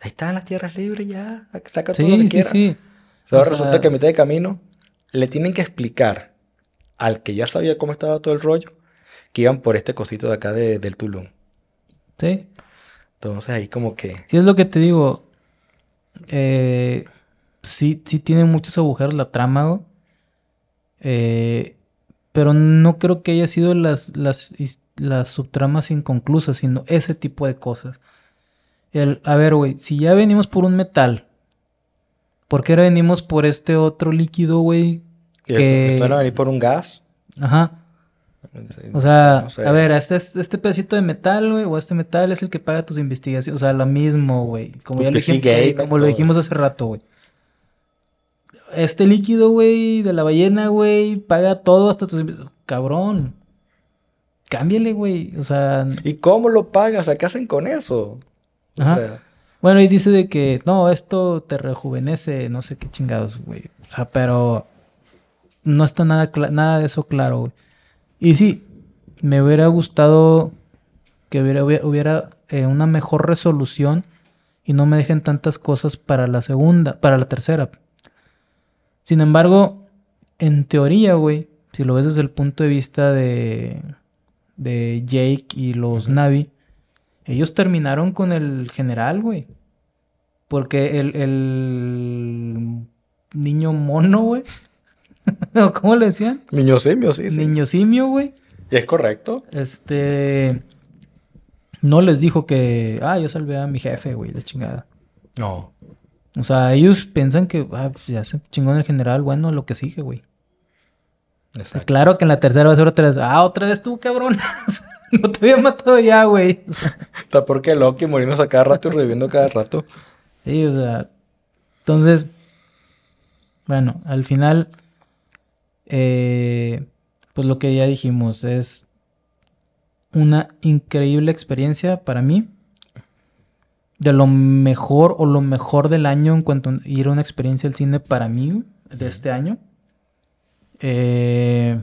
ahí están las tierras libres ya, saca todo lo que sí, sí. Resulta que a mitad de camino le tienen que explicar al que ya sabía cómo estaba todo el rollo, que iban por este cosito de acá del Tulum. Sí. Entonces ahí como que... Sí, es lo que te digo. Eh, sí, sí tiene muchos agujeros la trama, eh, pero no creo que haya sido las, las, las subtramas inconclusas, sino ese tipo de cosas. El, a ver, güey, si ya venimos por un metal, ¿por qué ahora venimos por este otro líquido, güey? Que... ¿Van a venir por un gas? Ajá. O sea, a ver, este, este pedacito de metal, güey, o este metal es el que paga tus investigaciones. O sea, lo mismo, güey. Como ya lo dijimos, como lo dijimos hace rato, güey este líquido, güey, de la ballena, güey, paga todo hasta tus... Cabrón. Cámbiale, güey. O sea... ¿Y cómo lo pagas? ¿A qué hacen con eso? Ajá. Bueno, y dice de que, no, esto te rejuvenece, no sé qué chingados, güey. O sea, pero no está nada, nada de eso claro, güey. Y sí, me hubiera gustado que hubiera, hubiera eh, una mejor resolución y no me dejen tantas cosas para la segunda, para la tercera. Sin embargo, en teoría, güey, si lo ves desde el punto de vista de, de Jake y los Navi, ellos terminaron con el general, güey. Porque el, el niño mono, güey. ¿Cómo le decían? Niño simio, sí, sí. Niño simio, güey. ¿Es correcto? Este. No les dijo que. Ah, yo salvé a mi jefe, güey, la chingada. No. O sea, ellos piensan que ah, pues ya se chingó en el general, bueno, lo que sigue, güey. Exacto. Claro que en la tercera va a ser otra vez. Ah, otra vez tú, cabrón. no te había matado ya, güey. Está porque Loki muriéndose a cada rato y reviviendo cada rato. Sí, o sea. Entonces, bueno, al final, eh, pues lo que ya dijimos es una increíble experiencia para mí de lo mejor o lo mejor del año en cuanto a ir a una experiencia al cine para mí de este año. Eh,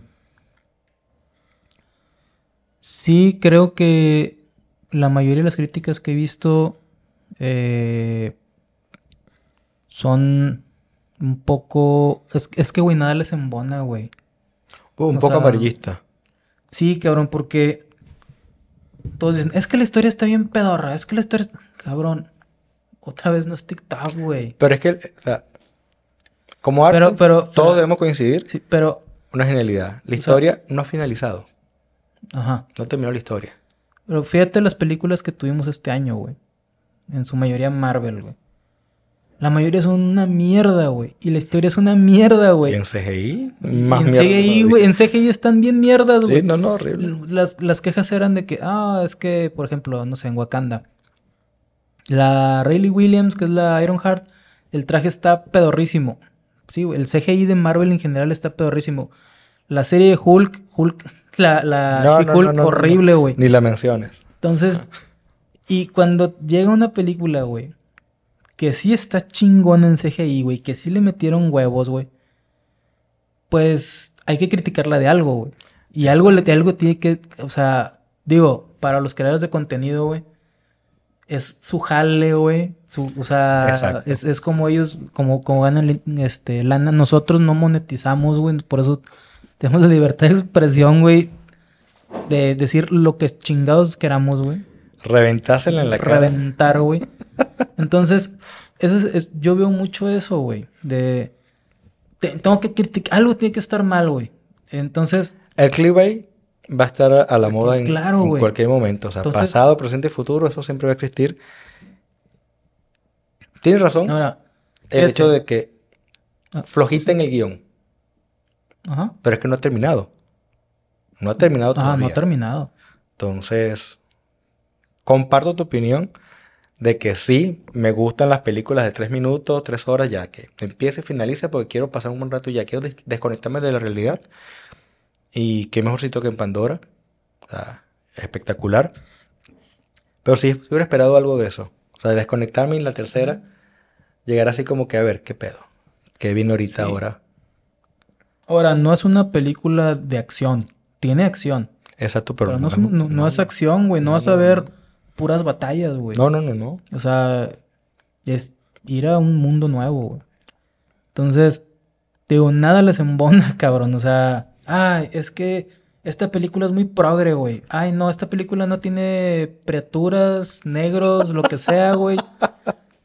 sí, creo que la mayoría de las críticas que he visto eh, son un poco... Es, que, güey, nada les embona, güey. Uh, un poco amarillista. Sí, cabrón, porque todos dicen, es que la historia está bien pedorra, es que la historia... Cabrón, otra vez no es TikTok, güey. Pero es que, o sea, como arte, pero, todos debemos coincidir. Sí, pero... Una genialidad. La historia no ha finalizado. Ajá. No terminó la historia. Pero fíjate las películas que tuvimos este año, güey. En su mayoría Marvel, güey. La mayoría son una mierda, güey. Y la historia es una mierda, güey. ¿Y en CGI? Más en CGI, güey. En CGI están bien mierdas, güey. Sí, no, no, horrible. Las, las quejas eran de que, ah, es que, por ejemplo, no sé, en Wakanda. La Rayleigh Williams, que es la Ironheart, el traje está pedorrísimo. Sí, güey. El CGI de Marvel en general está pedorrísimo. La serie de Hulk, Hulk la, la horrible, güey. Ni la menciones. Entonces, y cuando llega una película, güey, que sí está chingón en CGI, güey, que sí le metieron huevos, güey, pues hay que criticarla de algo, güey. Y algo, de algo tiene que, o sea, digo, para los creadores de contenido, güey, es su jale, güey. o sea, es, como ellos, como, como ganan este, lana. Nosotros no monetizamos, güey. Por eso tenemos la libertad de expresión, güey. De decir lo que chingados queramos, güey. Reventásela en la cara. Reventar, güey. Entonces, eso es, yo veo mucho eso, güey. De. tengo que criticar. Algo tiene que estar mal, güey. Entonces. El clickbait va a estar a la moda en, cualquier momento. O sea, pasado, presente y futuro, eso siempre va a existir. Tienes razón. Ahora, el hecho de que ah. flojita en el guion. Ajá. Pero es que no ha terminado. No ha terminado todavía. Ah, no ha terminado. Entonces, comparto tu opinión de que sí, me gustan las películas de tres minutos, tres horas, ya que empiece y finalice porque quiero pasar un buen rato y ya quiero desconectarme de la realidad. Y qué mejor sitio que en Pandora. O sea, espectacular. Pero sí, si hubiera esperado algo de eso. O sea, desconectarme en la tercera, llegar así como que a ver, ¿qué pedo? ¿Qué vino ahorita ahora? Ahora, no es una película de acción. Tiene acción. Exacto, pero, no, no, es acción, güey. No, vas a ver puras batallas, güey. No, no, no, no. O sea, es ir a un mundo nuevo, güey. Entonces, digo, nada les embona, cabrón. O sea, ay, es que esta película es muy progre, güey. Ay, no, esta película no tiene criaturas, negros, lo que sea, güey.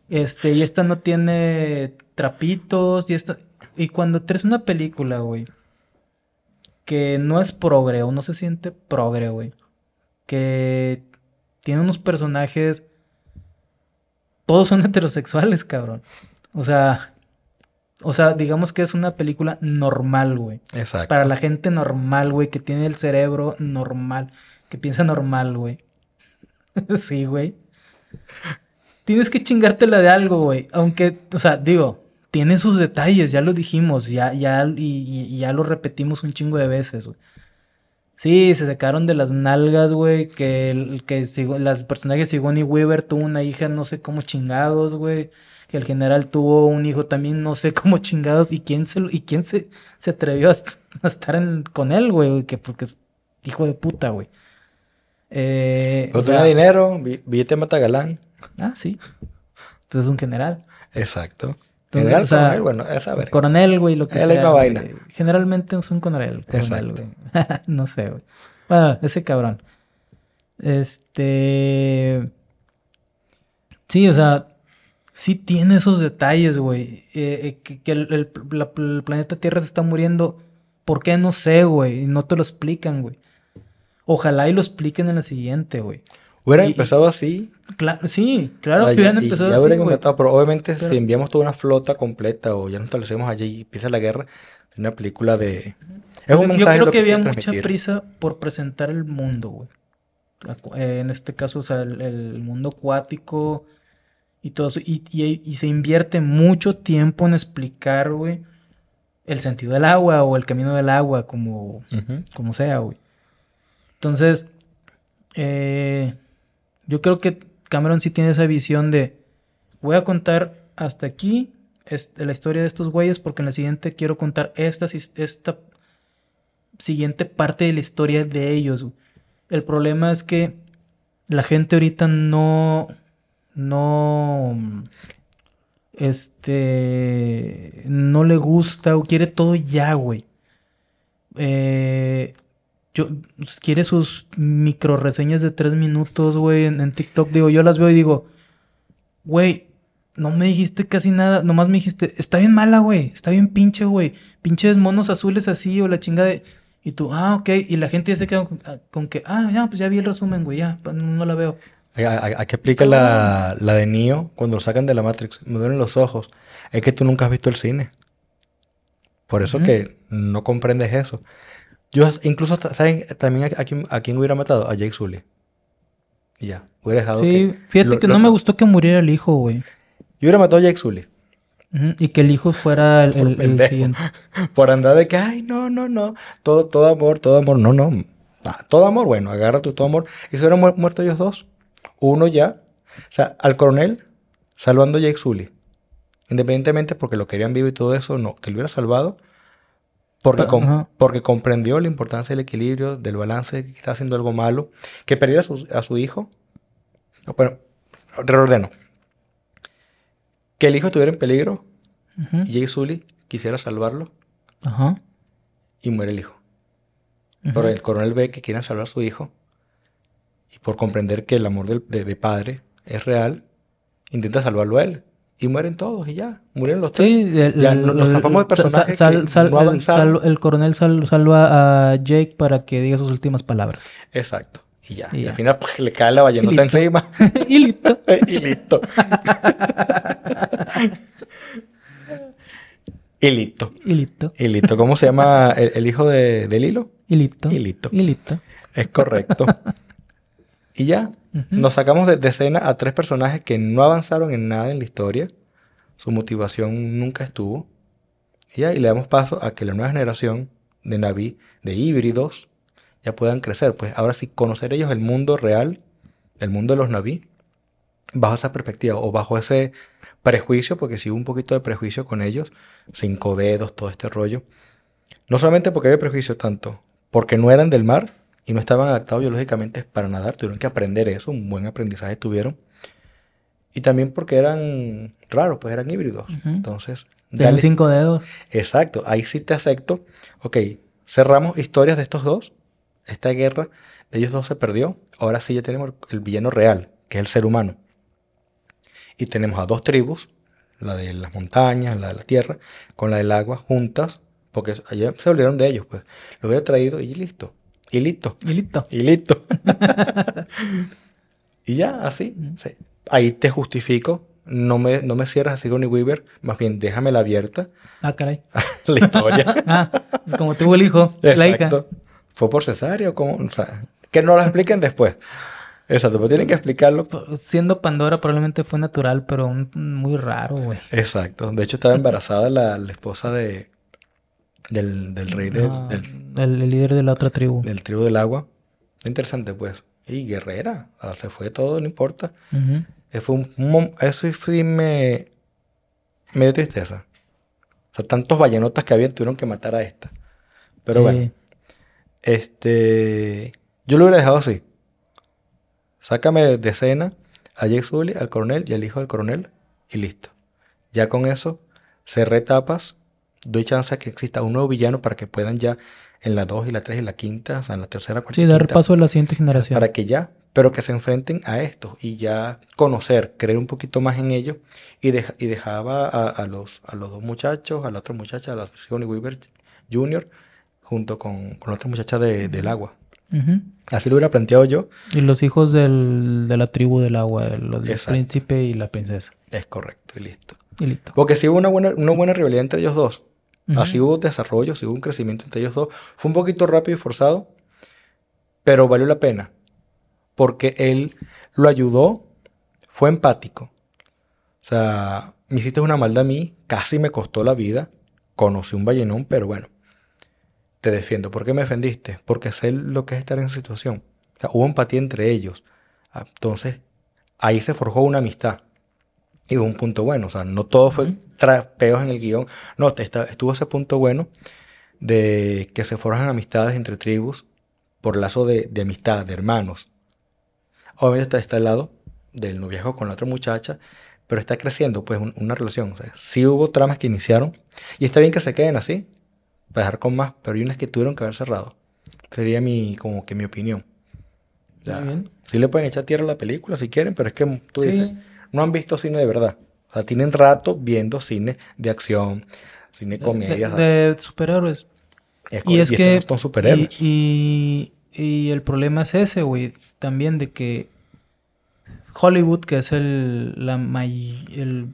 Este, y esta no tiene trapitos, y esta... Y cuando traes una película, güey, que no es progre o no se siente progre, güey, que tiene unos personajes... Todos son heterosexuales, cabrón. O sea, o sea, digamos que es una película normal, güey. Exacto. Para la gente normal, güey, que tiene el cerebro normal, que piensa normal, güey. sí, güey. Tienes que chingártela de algo, güey. Aunque, o sea, digo, tiene sus detalles, ya lo dijimos, ya, ya, y, ya lo repetimos un chingo de veces, güey. Sí, se sacaron de las nalgas, güey, que, el, que las personajes Sigourney Weaver tuvo una hija no sé cómo chingados, güey que el general tuvo un hijo también, no sé cómo chingados, y quién se, y quién se, se atrevió a, estar con él, güey, que porque hijo de puta, güey. Eh, pues tenía dinero, billete mata galán. Ah, sí. Entonces es un general. Exacto. General, coronel, bueno, es ver. Coronel, güey, lo que es sea. vaina. Generalmente es un coronel. coronel Exacto. no sé, güey. Bueno, ese cabrón. Este. Sí, o sea, sí tiene esos detalles, güey. Eh, eh, que, el, planeta Tierra se está muriendo. ¿Por qué? No sé, güey. Y no te lo explican, güey. Ojalá y lo expliquen en la siguiente, güey. Hubiera empezado así. Sí, claro que hubieran empezado ya así. pero obviamente si enviamos toda una flota completa o ya nos establecemos allí y empieza la guerra, una película de. Es un mensaje Yo creo que, había mucha prisa por presentar el mundo, güey. Eh, en este caso, o sea, el mundo acuático, y todo eso. Y, se invierte mucho tiempo en explicar, güey, el sentido del agua o el camino del agua, como, como sea, güey. Entonces, eh, yo creo que Cameron sí tiene esa visión de, voy a contar hasta aquí la historia de estos güeyes porque en la siguiente quiero contar esta, esta siguiente parte de la historia de ellos. El problema es que la gente ahorita no no este no le gusta o quiere todo ya, güey. Eh, yo, quiere sus micro reseñas de tres minutos, güey, en, TikTok. Digo, yo las veo y digo, güey, no me dijiste casi nada. Nomás me dijiste, está bien mala, güey. Está bien pinche, güey. Pinches monos azules así o la chingada de... Y tú, ah, ok. Y la gente ya se queda con, que, ah, ya, pues ya vi el resumen, güey, ya, no la veo. Aquí aplica la, la, de Neo cuando lo sacan de la Matrix. Me duelen los ojos. Es que tú nunca has visto el cine. Por eso que no comprendes eso. Yo incluso, ¿saben también a, quién, hubiera matado? A Jake Sully. Y ya. Hubiera dejado sí, fíjate que no me gustó que muriera el hijo, güey. Yo hubiera matado a Jake Sully. Y que el hijo fuera el, siguiente. Por andar de que, ay, no, no, no. Todo, todo amor, todo amor. No, no. todo amor, bueno, agarra tu todo amor. Y se hubieran muerto ellos dos. Uno ya. O sea, al coronel salvando a Jake Sully. Independientemente porque lo querían vivo y todo eso, no, que lo hubiera salvado. Porque, porque comprendió la importancia del equilibrio, del balance, que está haciendo algo malo. Que perdiera a su, hijo. Bueno, reordeno. Que el hijo estuviera en peligro. Y Jake Sully quisiera salvarlo. Y muere el hijo. Pero el coronel ve que quiere salvar a su hijo. Y por comprender que el amor de, padre es real, intenta salvarlo a él. Y mueren todos y ya. Murieron los tres. Sí, ya nos zafamos de personajes El coronel salva a Jake para que diga sus últimas palabras. Exacto. Y ya. Y, al final pues, le cae la ballenota encima. y listo. y listo. y listo. Y listo. Y listo. ¿Cómo se llama el, hijo de, de Lilo? Y listo. Y listo. Y listo. Es correcto. y ya. Nos sacamos de, escena a tres personajes que no avanzaron en nada en la historia. Su motivación nunca estuvo. Y ya, y le damos paso a que la nueva generación de Naví, de híbridos, ya puedan crecer. Pues ahora sí, conocer ellos el mundo real, el mundo de los Naví, bajo esa perspectiva o bajo ese prejuicio, porque si hubo un poquito de prejuicio con ellos, cinco dedos, todo este rollo. No solamente porque había prejuicio tanto, porque no eran del mar y no estaban adaptados biológicamente para nadar, tuvieron que aprender eso, un buen aprendizaje tuvieron. Y también porque eran raros, pues eran híbridos. Entonces... Dale, cinco dedos. Exacto, ahí sí te acepto. Ok, cerramos historias de estos dos. Esta guerra de ellos dos se perdió. Ahora sí ya tenemos el villano real, que es el ser humano. Y tenemos a dos tribus, la de las montañas, la de la tierra, con la del agua, juntas, porque ayer se olvidaron de ellos, pues. Lo hubiera traído y listo. Y listo. Y listo. Y listo. y ya, así. Ahí te justifico. No me, no me cierras así con Weaver. Más bien, déjamela abierta. Ah, caray. la historia. ah, es como tuvo el hijo, la hija. ¿Fue por cesárea o cómo? O sea, que no lo expliquen después. Exacto, pero tienen que explicarlo. Siendo Pandora probablemente fue natural, pero muy raro, güey. Exacto. De hecho, estaba embarazada la esposa de, del, del rey del, el, líder de la otra tribu. Del tribu del agua. Interesante, pues. Y guerrera. se fue todo, no importa. Fue un, eso sí me, me dio tristeza. O sea, tantos ballenotas que habían tuvieron que matar a esta. Pero bueno. Este. Yo lo hubiera dejado así. Sácame de escena a Jake Sully, al coronel y al hijo del coronel. Y listo. Ya con eso cerré etapas doy chance a que exista un nuevo villano para que puedan ya en la 2 y la 3 y la quinta, o sea, en la tercera, cuarta. Sí, dar paso a la siguiente generación. Para que ya, pero que se enfrenten a esto y ya conocer, creer un poquito más en ellos y, y dejaba a, los, a los dos muchachos, a la otra muchacha, a la Sigourney Weaver Jr., junto con, con la otra muchacha de, del agua. Así lo hubiera planteado yo. Y los hijos del, de la tribu del agua, del príncipe y la princesa. Es correcto, y listo. Y listo. Porque si hubo una buena, una buena rivalidad entre ellos dos. Así hubo desarrollo, así hubo un crecimiento entre ellos dos. Fue un poquito rápido y forzado, pero valió la pena. Porque él lo ayudó, fue empático. O sea, me hiciste una maldad a mí, casi me costó la vida. Conocí un ballenón, pero bueno, te defiendo. ¿Por qué me defendiste? Porque sé lo que es estar en esa situación. O sea, hubo empatía entre ellos. Ah, entonces, ahí se forjó una amistad. Y un punto bueno. O sea, no todo fue trapeos en el guion. No, estuvo ese punto bueno de que se forjan amistades entre tribus por lazo de, amistad, de hermanos. Obviamente está, está al lado del noviazgo con la otra muchacha, pero está creciendo pues una relación. O sea, sí hubo tramas que iniciaron y está bien que se queden así, para dejar con más, pero hay unas que tuvieron que haber cerrado. Sería mi, como que mi opinión. Ya, sí le pueden echar tierra a la película si quieren, pero es que tú dices, no han visto cine de verdad. O sea, tienen rato viendo cine de acción, cine comedia. De, superhéroes. y es que... Son superhéroes. Y, y, el problema es ese, güey. También de que Hollywood, que es el, la el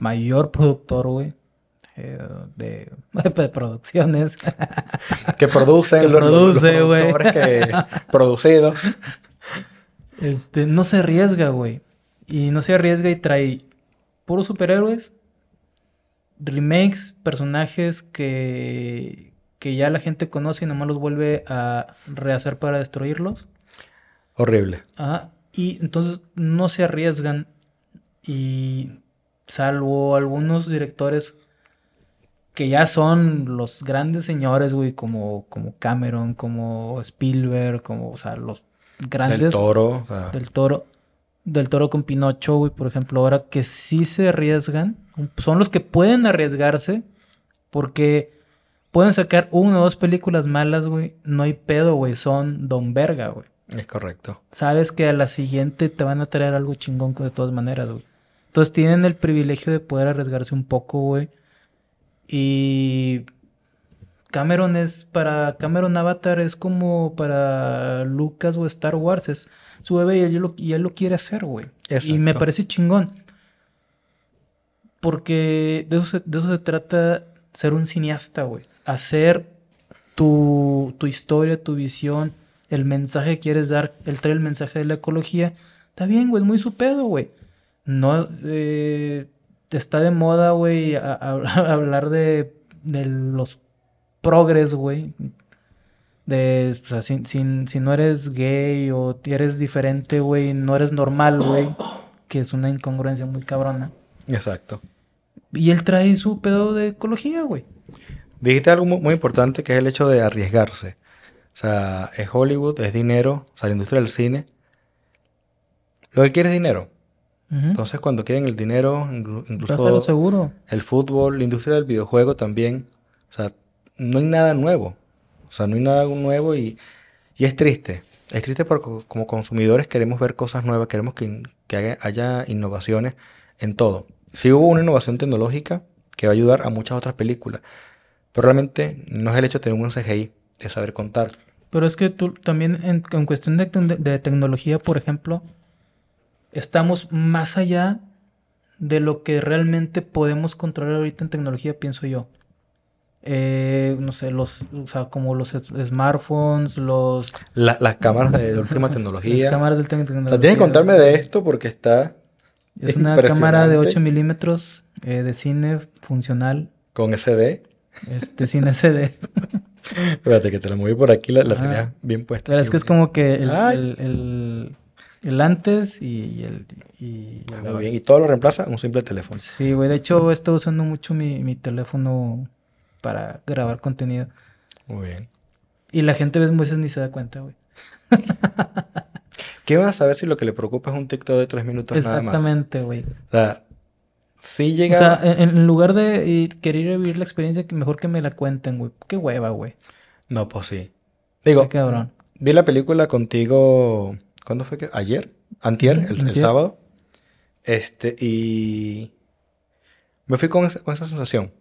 mayor productor, güey. Eh, de, de, producciones que producen los, produce, que producidos este no se arriesga güey y no se arriesga y trae puros superhéroes, remakes, personajes que, que ya la gente conoce y nomás los vuelve a rehacer para destruirlos. Horrible. Ajá. Y entonces no se arriesgan y salvo algunos directores que ya son los grandes señores, güey, como, como Cameron, como Spielberg, como, o sea, los grandes. Del toro. Del toro. Del toro con Pinocho, güey, por ejemplo, ahora que sí se arriesgan, son los que pueden arriesgarse, porque pueden sacar una o dos películas malas, güey, no hay pedo, güey, son don verga, güey. Es correcto. Sabes que a la siguiente te van a traer algo chingón de todas maneras, güey. Entonces tienen el privilegio de poder arriesgarse un poco, güey. Y Cameron es, para Cameron Avatar es como para Lucas o Star Wars, es su bebé y él lo, y él lo quiere hacer, güey. Y me parece chingón. Porque de eso se, de eso se trata ser un cineasta, güey. Hacer tu, tu historia, tu visión, el mensaje que quieres dar, el traer el mensaje de la ecología. Está bien, güey, es muy su pedo, güey. No, eh, está de moda, güey, hablar de, de los progres, güey. De, o sea, si, si, no eres gay o eres diferente, güey, no eres normal, güey. Que es una incongruencia muy cabrona. Exacto. Y él trae su pedo de ecología, güey. Dijiste algo muy importante que es el hecho de arriesgarse. O sea, es Hollywood, es dinero, o sea, la industria del cine. Lo que quiere es dinero. Entonces, cuando quieren el dinero, incluso seguro. el fútbol, la industria del videojuego también, o sea, no hay nada nuevo. O sea, no hay nada nuevo y, y es triste. Es triste porque como consumidores queremos ver cosas nuevas, queremos que, que haya, innovaciones en todo. Sí hubo una innovación tecnológica que va a ayudar a muchas otras películas, pero realmente no es el hecho de tener un CGI, de saber contar. Pero es que tú también en, cuestión de, de tecnología, por ejemplo, estamos más allá de lo que realmente podemos controlar ahorita en tecnología, pienso yo. Eh, no sé, los, o sea, como los smartphones, los... las cámaras de, última tecnología. Las cámaras de última tecnología. tienes que contarme de esto porque está... Es una cámara de 8 milímetros eh, de cine funcional. ¿Con SD? Este, sin SD. Espérate, que te la moví por aquí, la, la tenía bien puesta. es que es como que el el antes y el... Y, ah, Muy bien. ¿Y todo lo reemplaza? Un simple teléfono. Sí, güey. De hecho, he estado usando mucho mi, teléfono para grabar contenido. Muy bien. Y la gente a veces ni se da cuenta, güey. ¿Qué vas a saber si lo que le preocupa es un TikTok de tres minutos nada más? Exactamente, güey. O sea, si llega... O sea, en, lugar de querer vivir la experiencia, mejor que me la cuenten, güey. Qué hueva, güey. No, pues sí. Digo, Qué cabrón. vi la película contigo ¿Cuándo fue que? ¿Ayer? ¿Antier? el, sábado. Este, y... Me fui con esa, con esa sensación.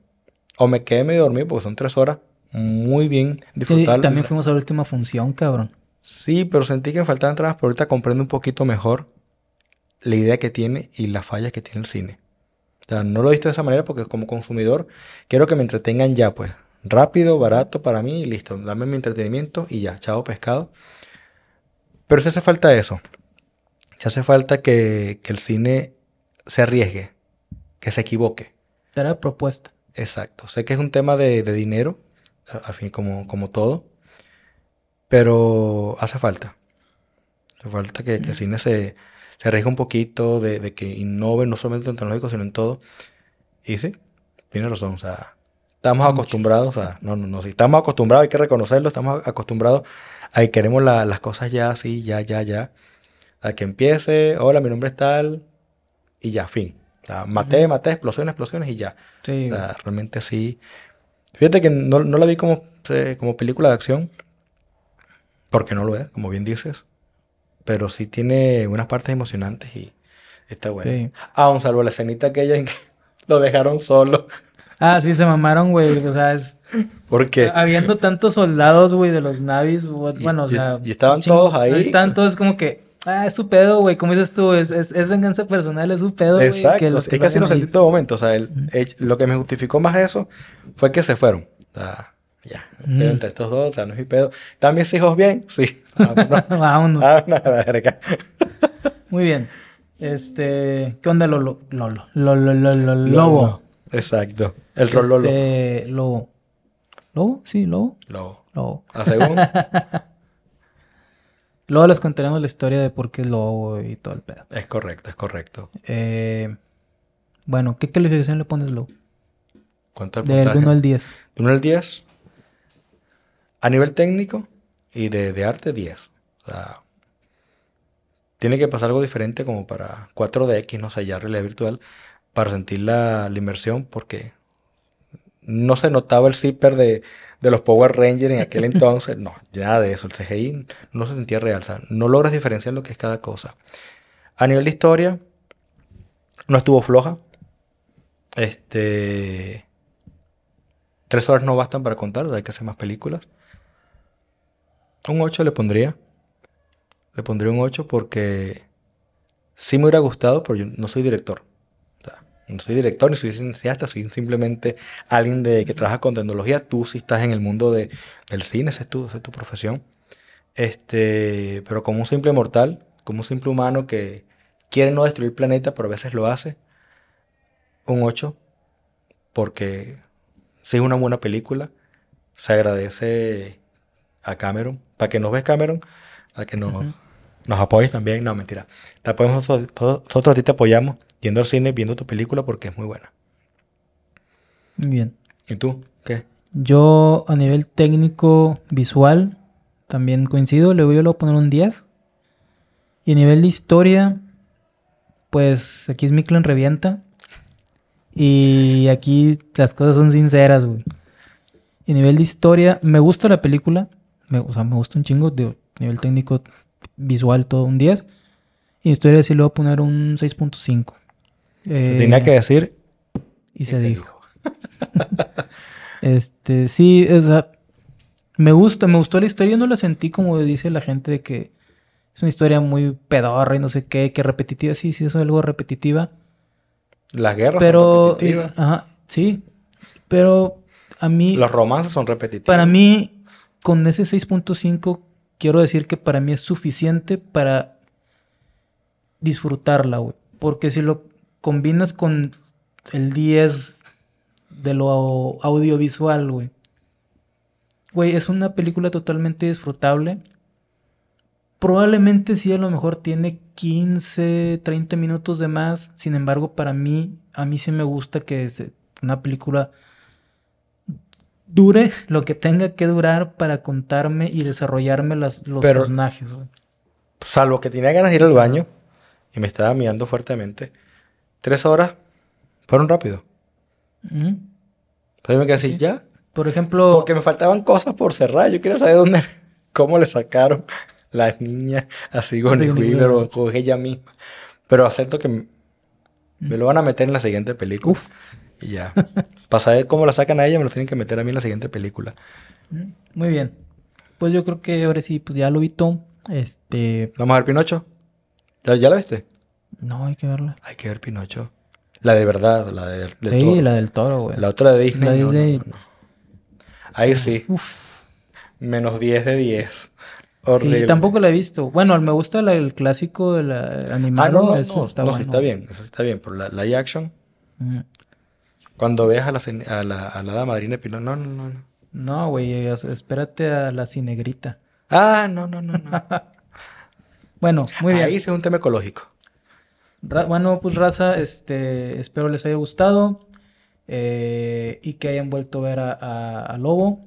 O me quedé medio dormido porque son tres horas. Muy bien disfrutar. también fuimos a la última función, cabrón. Sí, pero sentí que me faltaban entradas, pero ahorita comprendo un poquito mejor la idea que tiene y las fallas que tiene el cine. O sea, no lo he visto de esa manera porque como consumidor quiero que me entretengan ya, pues. Rápido, barato para mí y listo. Dame mi entretenimiento y ya, chao pescado. Pero se hace falta eso. Se hace falta que, el cine se arriesgue, que se equivoque. Era propuesta. Exacto. Sé que es un tema de, dinero, a, fin, como, como todo, pero hace falta. Hace falta que, el cine se, se arriesgue un poquito, de, que innove no solamente en tecnológico, sino en todo. Y sí, tiene razón. O sea, estamos acostumbrados, no, no, no, sí, estamos acostumbrados, hay que reconocerlo, estamos acostumbrados Ahí queremos las cosas ya así, ya, ya, ya. A que empiece, hola, mi nombre es tal, y ya, fin. O sea, maté, maté, explosiones, explosiones y ya. Sí. O sea, realmente así. Fíjate que no, la vi como, como película de acción, porque no lo es, como bien dices. Pero sí tiene unas partes emocionantes y está bueno. Sí. Aún salvo la escenita aquella en que lo dejaron solo. Ah, sí, se mamaron, güey. O sea, es. ¿Por qué? Habiendo tantos soldados, güey, de los navis. Bueno, o sea. Y, estaban todos ahí. Están todos como que. Ah, es su pedo, güey. Como dices tú, es, es, es venganza personal, es su pedo, güey. Exacto. es que así lo sentí en todo momento. O sea, el, lo que me justificó más eso fue que se fueron. O sea, ya. entre estos dos, o sea, no es mi pedo. ¿Están mis hijos bien? Sí. Vámonos. Ah, no, la verga. Muy bien. Este. ¿Qué onda, Lolo? Lolo. Lolo, Lolo, Lobo. Exacto. El rol Lolo. Este, Lobo. ¿Lobo? Sí, lobo. Lobo. Lobo. ¿A según? Luego les contaremos la historia de por qué es lobo y todo el pedo. es correcto, es correcto. Eh, bueno, ¿qué calificación le pones lobo? ¿Cuánto el Del puntaje? 1 al 10. De 1 al 10. A nivel técnico y de, de arte, 10. O sea, tiene que pasar algo diferente como para 4DX, no sé, ya realidad virtual, para sentir la, la inmersión, porque no se notaba el zipper de, de los Power Rangers en aquel entonces. No, ya de eso. El CGI no se sentía real. O sea, no logras diferenciar lo que es cada cosa. A nivel de historia, no estuvo floja. Este. Tres horas no bastan para contar, hay que hacer más películas. Un 8 le pondría. Le pondría un 8 porque sí me hubiera gustado, pero yo no soy director. No soy director ni soy cineasta, soy simplemente alguien de, que trabaja con tecnología. Tú sí estás en el mundo de, del cine, esa es tu, esa es tu profesión. Este, pero como un simple mortal, como un simple humano que quiere no destruir el planeta, pero a veces lo hace, un 8, porque si es una buena película, se agradece a Cameron, para que nos ves Cameron, a que nos, apoyes también, no, mentira. Te apoyamos nosotros, todos- nosotros a ti te apoyamos yendo al cine, viendo tu película porque es muy buena. Muy bien. ¿Y tú? ¿Qué? Yo a nivel técnico visual también coincido, le voy a poner un 10. Y a nivel de historia, pues aquí es Miklan revienta. Y aquí las cosas son sinceras, güey. Y a nivel de historia, me gusta la película. Me, o sea, me gusta un chingo. De nivel técnico, visual, todo un 10. Y historia sí le voy a poner un 6.5. Te Eh, tenía que decir. y se dijo. Este, sí, o sea, me gusta, me gustó la historia, no la sentí como dice la gente de que es una historia muy pedorra y no sé qué, que repetitiva, sí, sí, es algo repetitiva, Las guerras pero, son repetitivas. eh, ajá, sí, pero a mí, Los romances son repetitivos. para mí, con ese 6.5, quiero decir que para mí es suficiente para disfrutarla, güey, porque si lo combinas con el 10 de lo audiovisual, güey. Güey, es una película totalmente disfrutable. Probablemente sí, a lo mejor tiene 15, 30 minutos de más. Sin embargo, para mí, a mí sí me gusta que una película dure lo que tenga que durar para contarme y desarrollarme las, los Pero- personajes, güey. Salvo que tenía ganas de ir al baño y me estaba mirando fuertemente. Tres horas fueron rápido. Entonces me quedé así, Sí. ya. Por ejemplo, Porque me faltaban cosas por cerrar. Yo quiero saber dónde, cómo le sacaron las niñas a Sigourney Weaver o con ella misma. Pero acepto que me lo van a meter en la siguiente película. Uf. Y ya. Para saber cómo la sacan a ella, me lo tienen que meter a mí en la siguiente película. Muy bien. Pues yo creo que ahora sí, pues ya lo vi todo. Este. Vamos a ver Pinocho. ¿Ya, ya la viste? No, hay que verla. Hay que ver Pinocho. La de verdad, la de, del sí, toro. la del toro, güey. La otra de Disney. La no, no, Disney. no, no. Ahí sí. Uf. Menos 10 de 10. Sí, Horrible. tampoco la he visto. Bueno, me gusta la- el clásico de la Ah, animado. no, no, eso no, está no, sí bueno. está bien, eso sí está bien, pero la live action, Mm. cuando veas a la, a la, a la hada madrina de Pinocho, no, no, no, no. No, güey, es- espérate a la cinegrita. Ah, no, no, no, no. Bueno, muy bien. Ahí sí es un tema ecológico. Ra- bueno, pues raza, este, espero les haya gustado eh, y que hayan vuelto a ver a, a- a Lobo.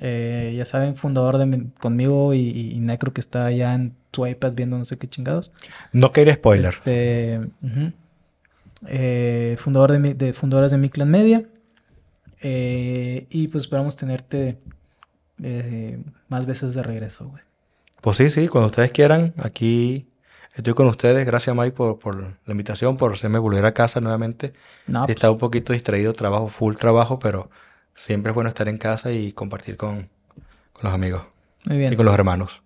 Eh, ya saben, fundador de mi- conmigo y, y Necro que está allá en su iPad viendo no sé qué chingados. No quiere spoiler. Este. Eh, fundador de, mi- de fundadoras de Mi Clan Media. Eh, y pues esperamos tenerte más veces de regreso, güey. Pues sí, sí, cuando ustedes quieran, aquí estoy con ustedes. Gracias, Mike, por, por la invitación, por hacerme volver a casa nuevamente. No, Sí, pues, estaba un poquito distraído, trabajo, full trabajo, pero siempre es bueno estar en casa y compartir con, con los amigos muy y bien. con los hermanos.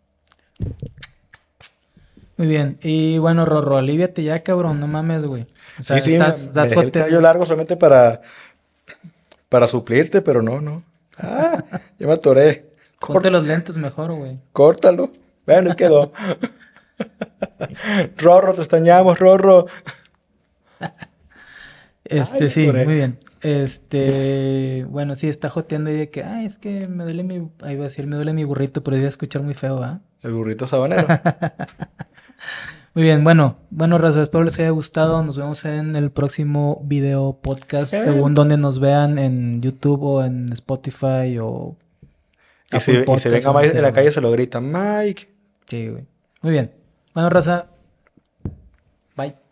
Muy bien. Y bueno, Rorro, aliviate ya, cabrón. No mames, güey. O sea, sí, sí, estás, me, me dejé el jote- cabello largo solamente para, para suplirte, pero no, no. Ah, ya me atoré. Ponte los lentes mejor, güey. Córtalo. Bueno, y quedó. Rorro, te extrañamos, Rorro. Este, Ay, sí, muy bien. Este, bueno, sí, está joteando y de que, ay, es que me duele mi, ahí va a decir, me duele mi burrito, pero iba a escuchar muy feo, ¿ah? El burrito sabanero. muy bien, bueno, bueno, Raza, espero les haya gustado. Nos vemos en el próximo video podcast, según donde nos vean en YouTube o en Spotify o. Y si, y si venga Mike en la calle, se lo grita, Mike. Sí, güey. Muy bien. Bueno, Raza. Bye.